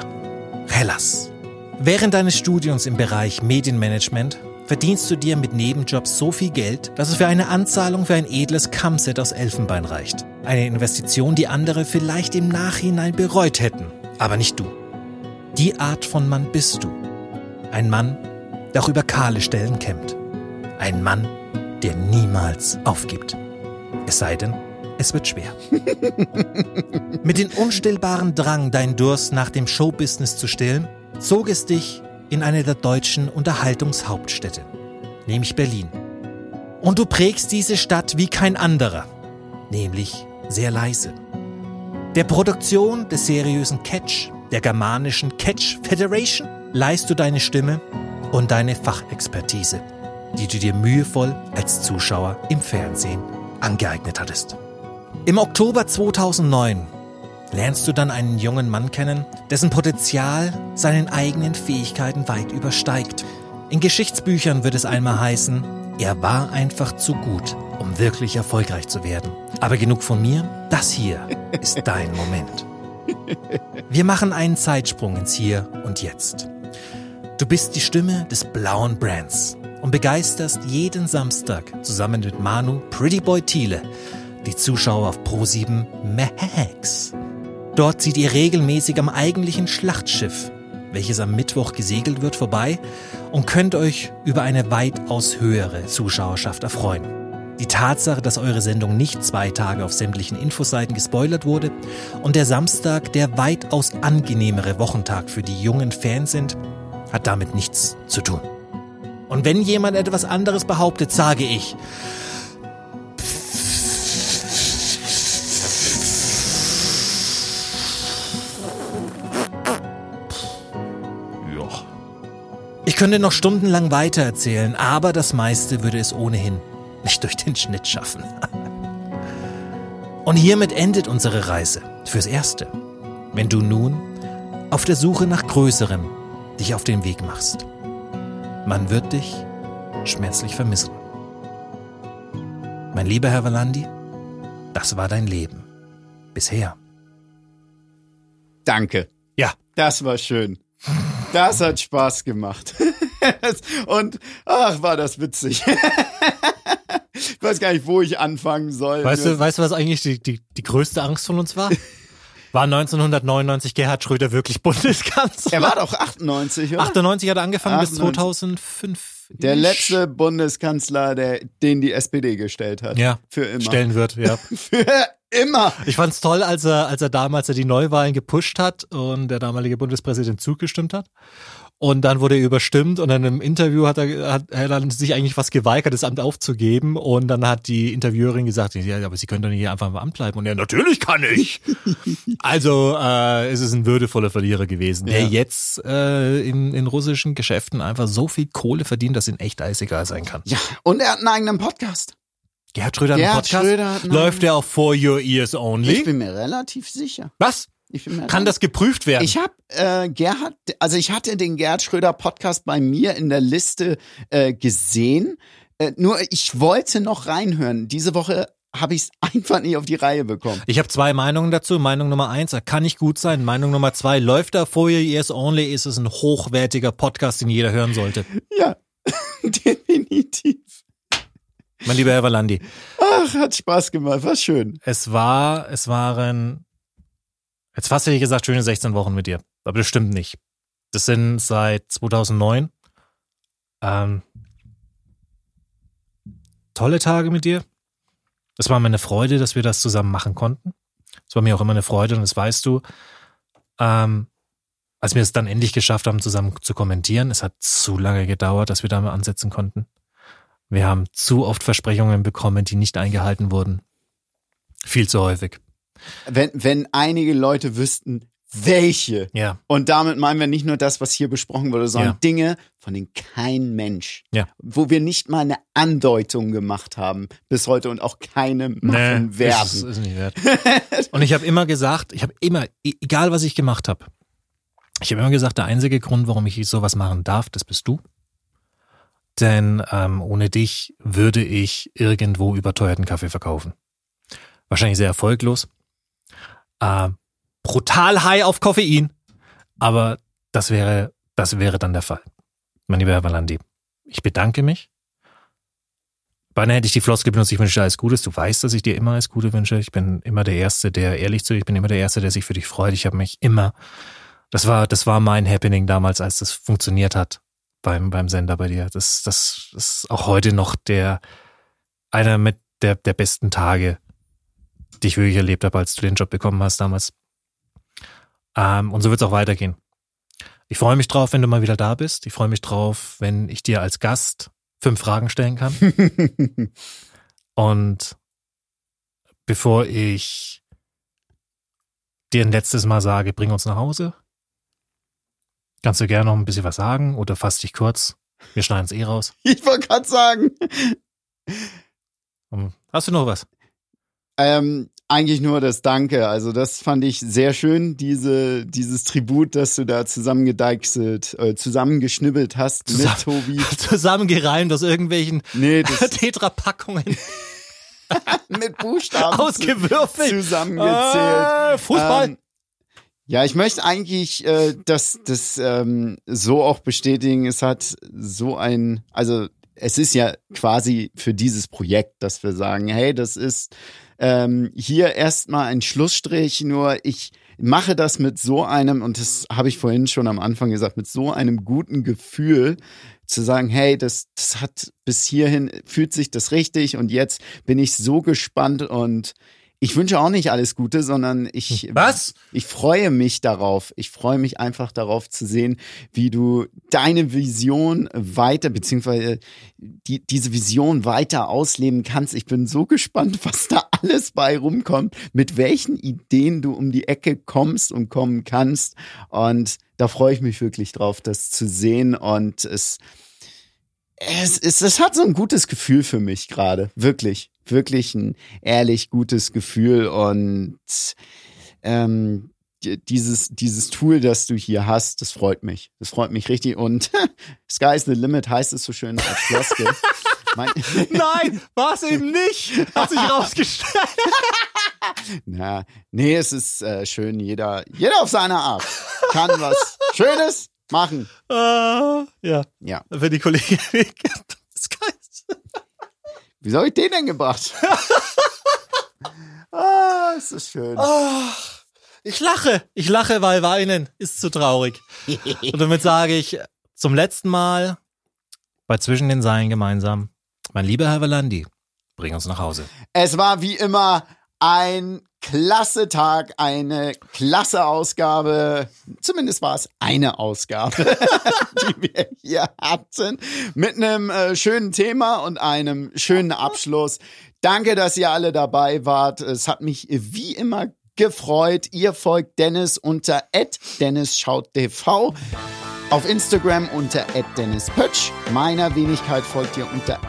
Hellas. Während deines Studiums im Bereich Medienmanagement verdienst du dir mit Nebenjobs so viel Geld, dass es für eine Anzahlung für ein edles Kammset aus Elfenbein reicht. Eine Investition, die andere vielleicht im Nachhinein bereut hätten, aber nicht du. Die Art von Mann bist du. Ein Mann, der auch über kahle Stellen kämmt. Ein Mann, der niemals aufgibt. Es sei denn, es wird schwer. Mit dem unstillbaren Drang, deinen Durst nach dem Showbusiness zu stillen, zog es dich in eine der deutschen Unterhaltungshauptstädte, nämlich Berlin. Und du prägst diese Stadt wie kein anderer, nämlich sehr leise. Der Produktion des seriösen Catch, der germanischen Catch Federation, leihst du deine Stimme und deine Fachexpertise, die du dir mühevoll als Zuschauer im Fernsehen angeeignet hattest. Im Oktober 2009 lernst du dann einen jungen Mann kennen, dessen Potenzial seinen eigenen Fähigkeiten weit übersteigt. In Geschichtsbüchern wird es einmal heißen, er war einfach zu gut, um wirklich erfolgreich zu werden. Aber genug von mir, das hier ist dein Moment. Wir machen einen Zeitsprung ins Hier und Jetzt. Du bist die Stimme des blauen Brands und begeisterst jeden Samstag zusammen mit Manu Pretty Boy Thiele die Zuschauer auf Pro7 Max. Dort zieht ihr regelmäßig am eigentlichen Schlachtschiff, welches am Mittwoch gesegelt wird, vorbei und könnt euch über eine weitaus höhere Zuschauerschaft erfreuen. Die Tatsache, dass eure Sendung nicht zwei Tage auf sämtlichen Infoseiten gespoilert wurde und der Samstag der weitaus angenehmere Wochentag für die jungen Fans sind, hat damit nichts zu tun. Und wenn jemand etwas anderes behauptet, sage ich, Ich könnte noch stundenlang weitererzählen, aber das meiste würde es ohnehin nicht durch den Schnitt schaffen. Und hiermit endet unsere Reise fürs Erste. Wenn du nun auf der Suche nach Größerem dich auf den Weg machst. Man wird dich schmerzlich vermissen. Mein lieber Herr Valandi, das war dein Leben. Bisher. Danke. Ja. Das war schön. Das hat Spaß gemacht. Und ach, war das witzig. Ich weiß gar nicht, wo ich anfangen soll. Weißt du, weißt du, was eigentlich die, die, die größte Angst von uns war? War 1999 Gerhard Schröder wirklich Bundeskanzler? er war doch 98, oder? 98 hat er angefangen 98. bis 2005. Der letzte Bundeskanzler, der, den die SPD gestellt hat. Ja. Für immer. stellen wird, ja. Für immer. Ich fand's toll, als er, als er damals die Neuwahlen gepusht hat und der damalige Bundespräsident zugestimmt hat. Und dann wurde er überstimmt und dann im Interview hat er, hat er dann sich eigentlich was geweigert, das Amt aufzugeben. Und dann hat die Interviewerin gesagt, ja, aber Sie können doch nicht hier einfach im Amt bleiben. Und er, natürlich kann ich. also äh, es ist ein würdevoller Verlierer gewesen, der Ja. jetzt äh, in, in russischen Geschäften einfach so viel Kohle verdient, dass ihm echt eisegal sein kann. Ja, und er hat einen eigenen Podcast. Gerhard Schröder hat einen Gerhard Podcast. Schröder hat einen- Läuft der auch For Your Ears Only? Ich bin mir relativ sicher. Was? Kann das geprüft werden? Ich habe äh, Gerhard, also ich hatte den Gerhard Schröder Podcast bei mir in der Liste äh, gesehen. Äh, nur ich wollte noch reinhören. Diese Woche habe ich es einfach nicht auf die Reihe bekommen. Ich habe zwei Meinungen dazu. Meinung Nummer eins, er kann nicht gut sein. Meinung Nummer zwei, läuft da For Your Ears Only, ist es ein hochwertiger Podcast, den jeder hören sollte. Ja, definitiv. Mein lieber Herr Valandi, Ach, hat Spaß gemacht, war schön. es war, es waren, jetzt fast hätte ich gesagt, schöne 16 Wochen mit dir. Aber das stimmt nicht. Das sind seit 2009. Ähm, tolle Tage mit dir. Es war mir eine Freude, dass wir das zusammen machen konnten. Es war mir auch immer eine Freude und das weißt du. Ähm, als wir es dann endlich geschafft haben, zusammen zu kommentieren, es hat zu lange gedauert, dass wir da mal ansetzen konnten. Wir haben zu oft Versprechungen bekommen, die nicht eingehalten wurden. Viel zu häufig. Wenn, wenn einige Leute wüssten, welche. Ja. Und damit meinen wir nicht nur das, was hier besprochen wurde, sondern Ja. Dinge, von denen kein Mensch, Ja. wo wir nicht mal eine Andeutung gemacht haben bis heute und auch keine machen Nee, werden. Ist, ist nicht wert. Und ich habe immer gesagt, ich habe immer, e- egal was ich gemacht habe, ich habe immer gesagt, der einzige Grund, warum ich sowas machen darf, das bist du. Denn ähm, ohne dich würde ich irgendwo überteuerten Kaffee verkaufen. Wahrscheinlich sehr erfolglos. Äh, brutal high auf Koffein. Aber das wäre, das wäre dann der Fall. Mein lieber Herr Valandi, ich bedanke mich. Beinahe hätte ich die Floskel benutzt, ich wünsche dir alles Gutes. Du weißt, dass ich dir immer alles Gute wünsche. Ich bin immer der Erste, der ehrlich zu dir, ich bin immer der Erste, der sich für dich freut. Ich habe mich immer, das war, das war mein Happening damals, als das funktioniert hat beim, beim Sender bei dir. Das, das ist auch heute noch der, einer mit der, der besten Tage, die ich wirklich erlebt habe, als du den Job bekommen hast damals. Ähm, und so wird es auch weitergehen. Ich freue mich drauf, wenn du mal wieder da bist. Ich freue mich drauf, wenn ich dir als Gast fünf Fragen stellen kann. Und bevor ich dir ein letztes Mal sage, bring uns nach Hause, kannst du gerne noch ein bisschen was sagen oder fass dich kurz. Wir schneiden es eh raus. ich wollte gerade sagen, hast du noch was? ähm, eigentlich nur das Danke. Also das fand ich sehr schön, diese, dieses Tribut, das du da zusammengedeichselt, äh, zusammengeschnibbelt hast Zusammen- mit Tobi. Zusammengereimt aus irgendwelchen Nee, Tetrapackungen mit Buchstaben ausgewürfelt. zusammengezählt. Äh, Fußball. Ähm, ja, ich möchte eigentlich äh, das, das ähm, so auch bestätigen. Es hat so ein, also es ist ja quasi für dieses Projekt, dass wir sagen, hey, das ist ähm, hier erstmal ein Schlussstrich, nur ich mache das mit so einem, und das habe ich vorhin schon am Anfang gesagt, mit so einem guten Gefühl zu sagen, hey, das, das hat bis hierhin, fühlt sich das richtig und jetzt bin ich so gespannt und ich wünsche auch nicht alles Gute, sondern ich, Was? ich freue mich darauf. Ich freue mich einfach darauf zu sehen, wie du deine Vision weiter, beziehungsweise die, diese Vision weiter ausleben kannst. Ich bin so gespannt, was da alles bei rumkommt, mit welchen Ideen du um die Ecke kommst und kommen kannst. Und da freue ich mich wirklich drauf, das zu sehen. Und es, es, es, es hat so ein gutes Gefühl für mich gerade. Wirklich. Wirklich ein ehrlich gutes Gefühl. Und ähm, die- dieses, dieses Tool, das du hier hast, das freut mich. Das freut mich richtig. Und Sky is the limit heißt es so schön als Floskel. Nein, war es eben nicht. Hat sich rausgestellt. na, nee, es ist äh, schön. Jeder, jeder auf seine Art kann was Schönes machen. Äh, ja, Ja. für die Kollegin. Das ist geil. Wie habe ich den denn gebracht? ah, es ist schön. Ach, ich lache. Ich lache, weil weinen ist zu traurig. Und damit sage ich zum letzten Mal bei Zwischen den Seilen gemeinsam, mein lieber Herr Valandi, bring uns nach Hause. Es war wie immer ein klasse Tag, eine klasse Ausgabe. Zumindest war es eine Ausgabe, die wir hier hatten. Mit einem äh, schönen Thema und einem schönen Abschluss. Danke, dass ihr alle dabei wart. Es hat mich wie immer gefreut. Ihr folgt Dennis unter @dennisschaut.tv. Auf Instagram unter @dennispötsch. Meiner Wenigkeit folgt ihr unter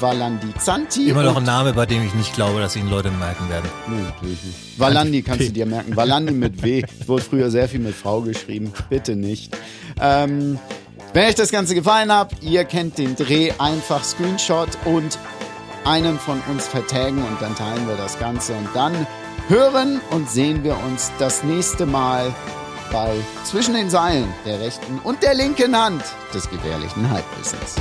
@valandizanti. Immer noch ein Name, bei dem ich nicht glaube, dass ihn Leute merken werden. Nee, natürlich nicht. Valandi kannst du dir merken. Valandi mit W. Es wurde früher sehr viel mit V geschrieben. Bitte nicht. Ähm, wenn euch das Ganze gefallen hat, ihr kennt den Dreh, einfach Screenshot und einen von uns vertaggen und dann teilen wir das Ganze und dann hören und sehen wir uns das nächste Mal bei Zwischen den Seilen der rechten und der linken Hand des gefährlichen Halbwissens.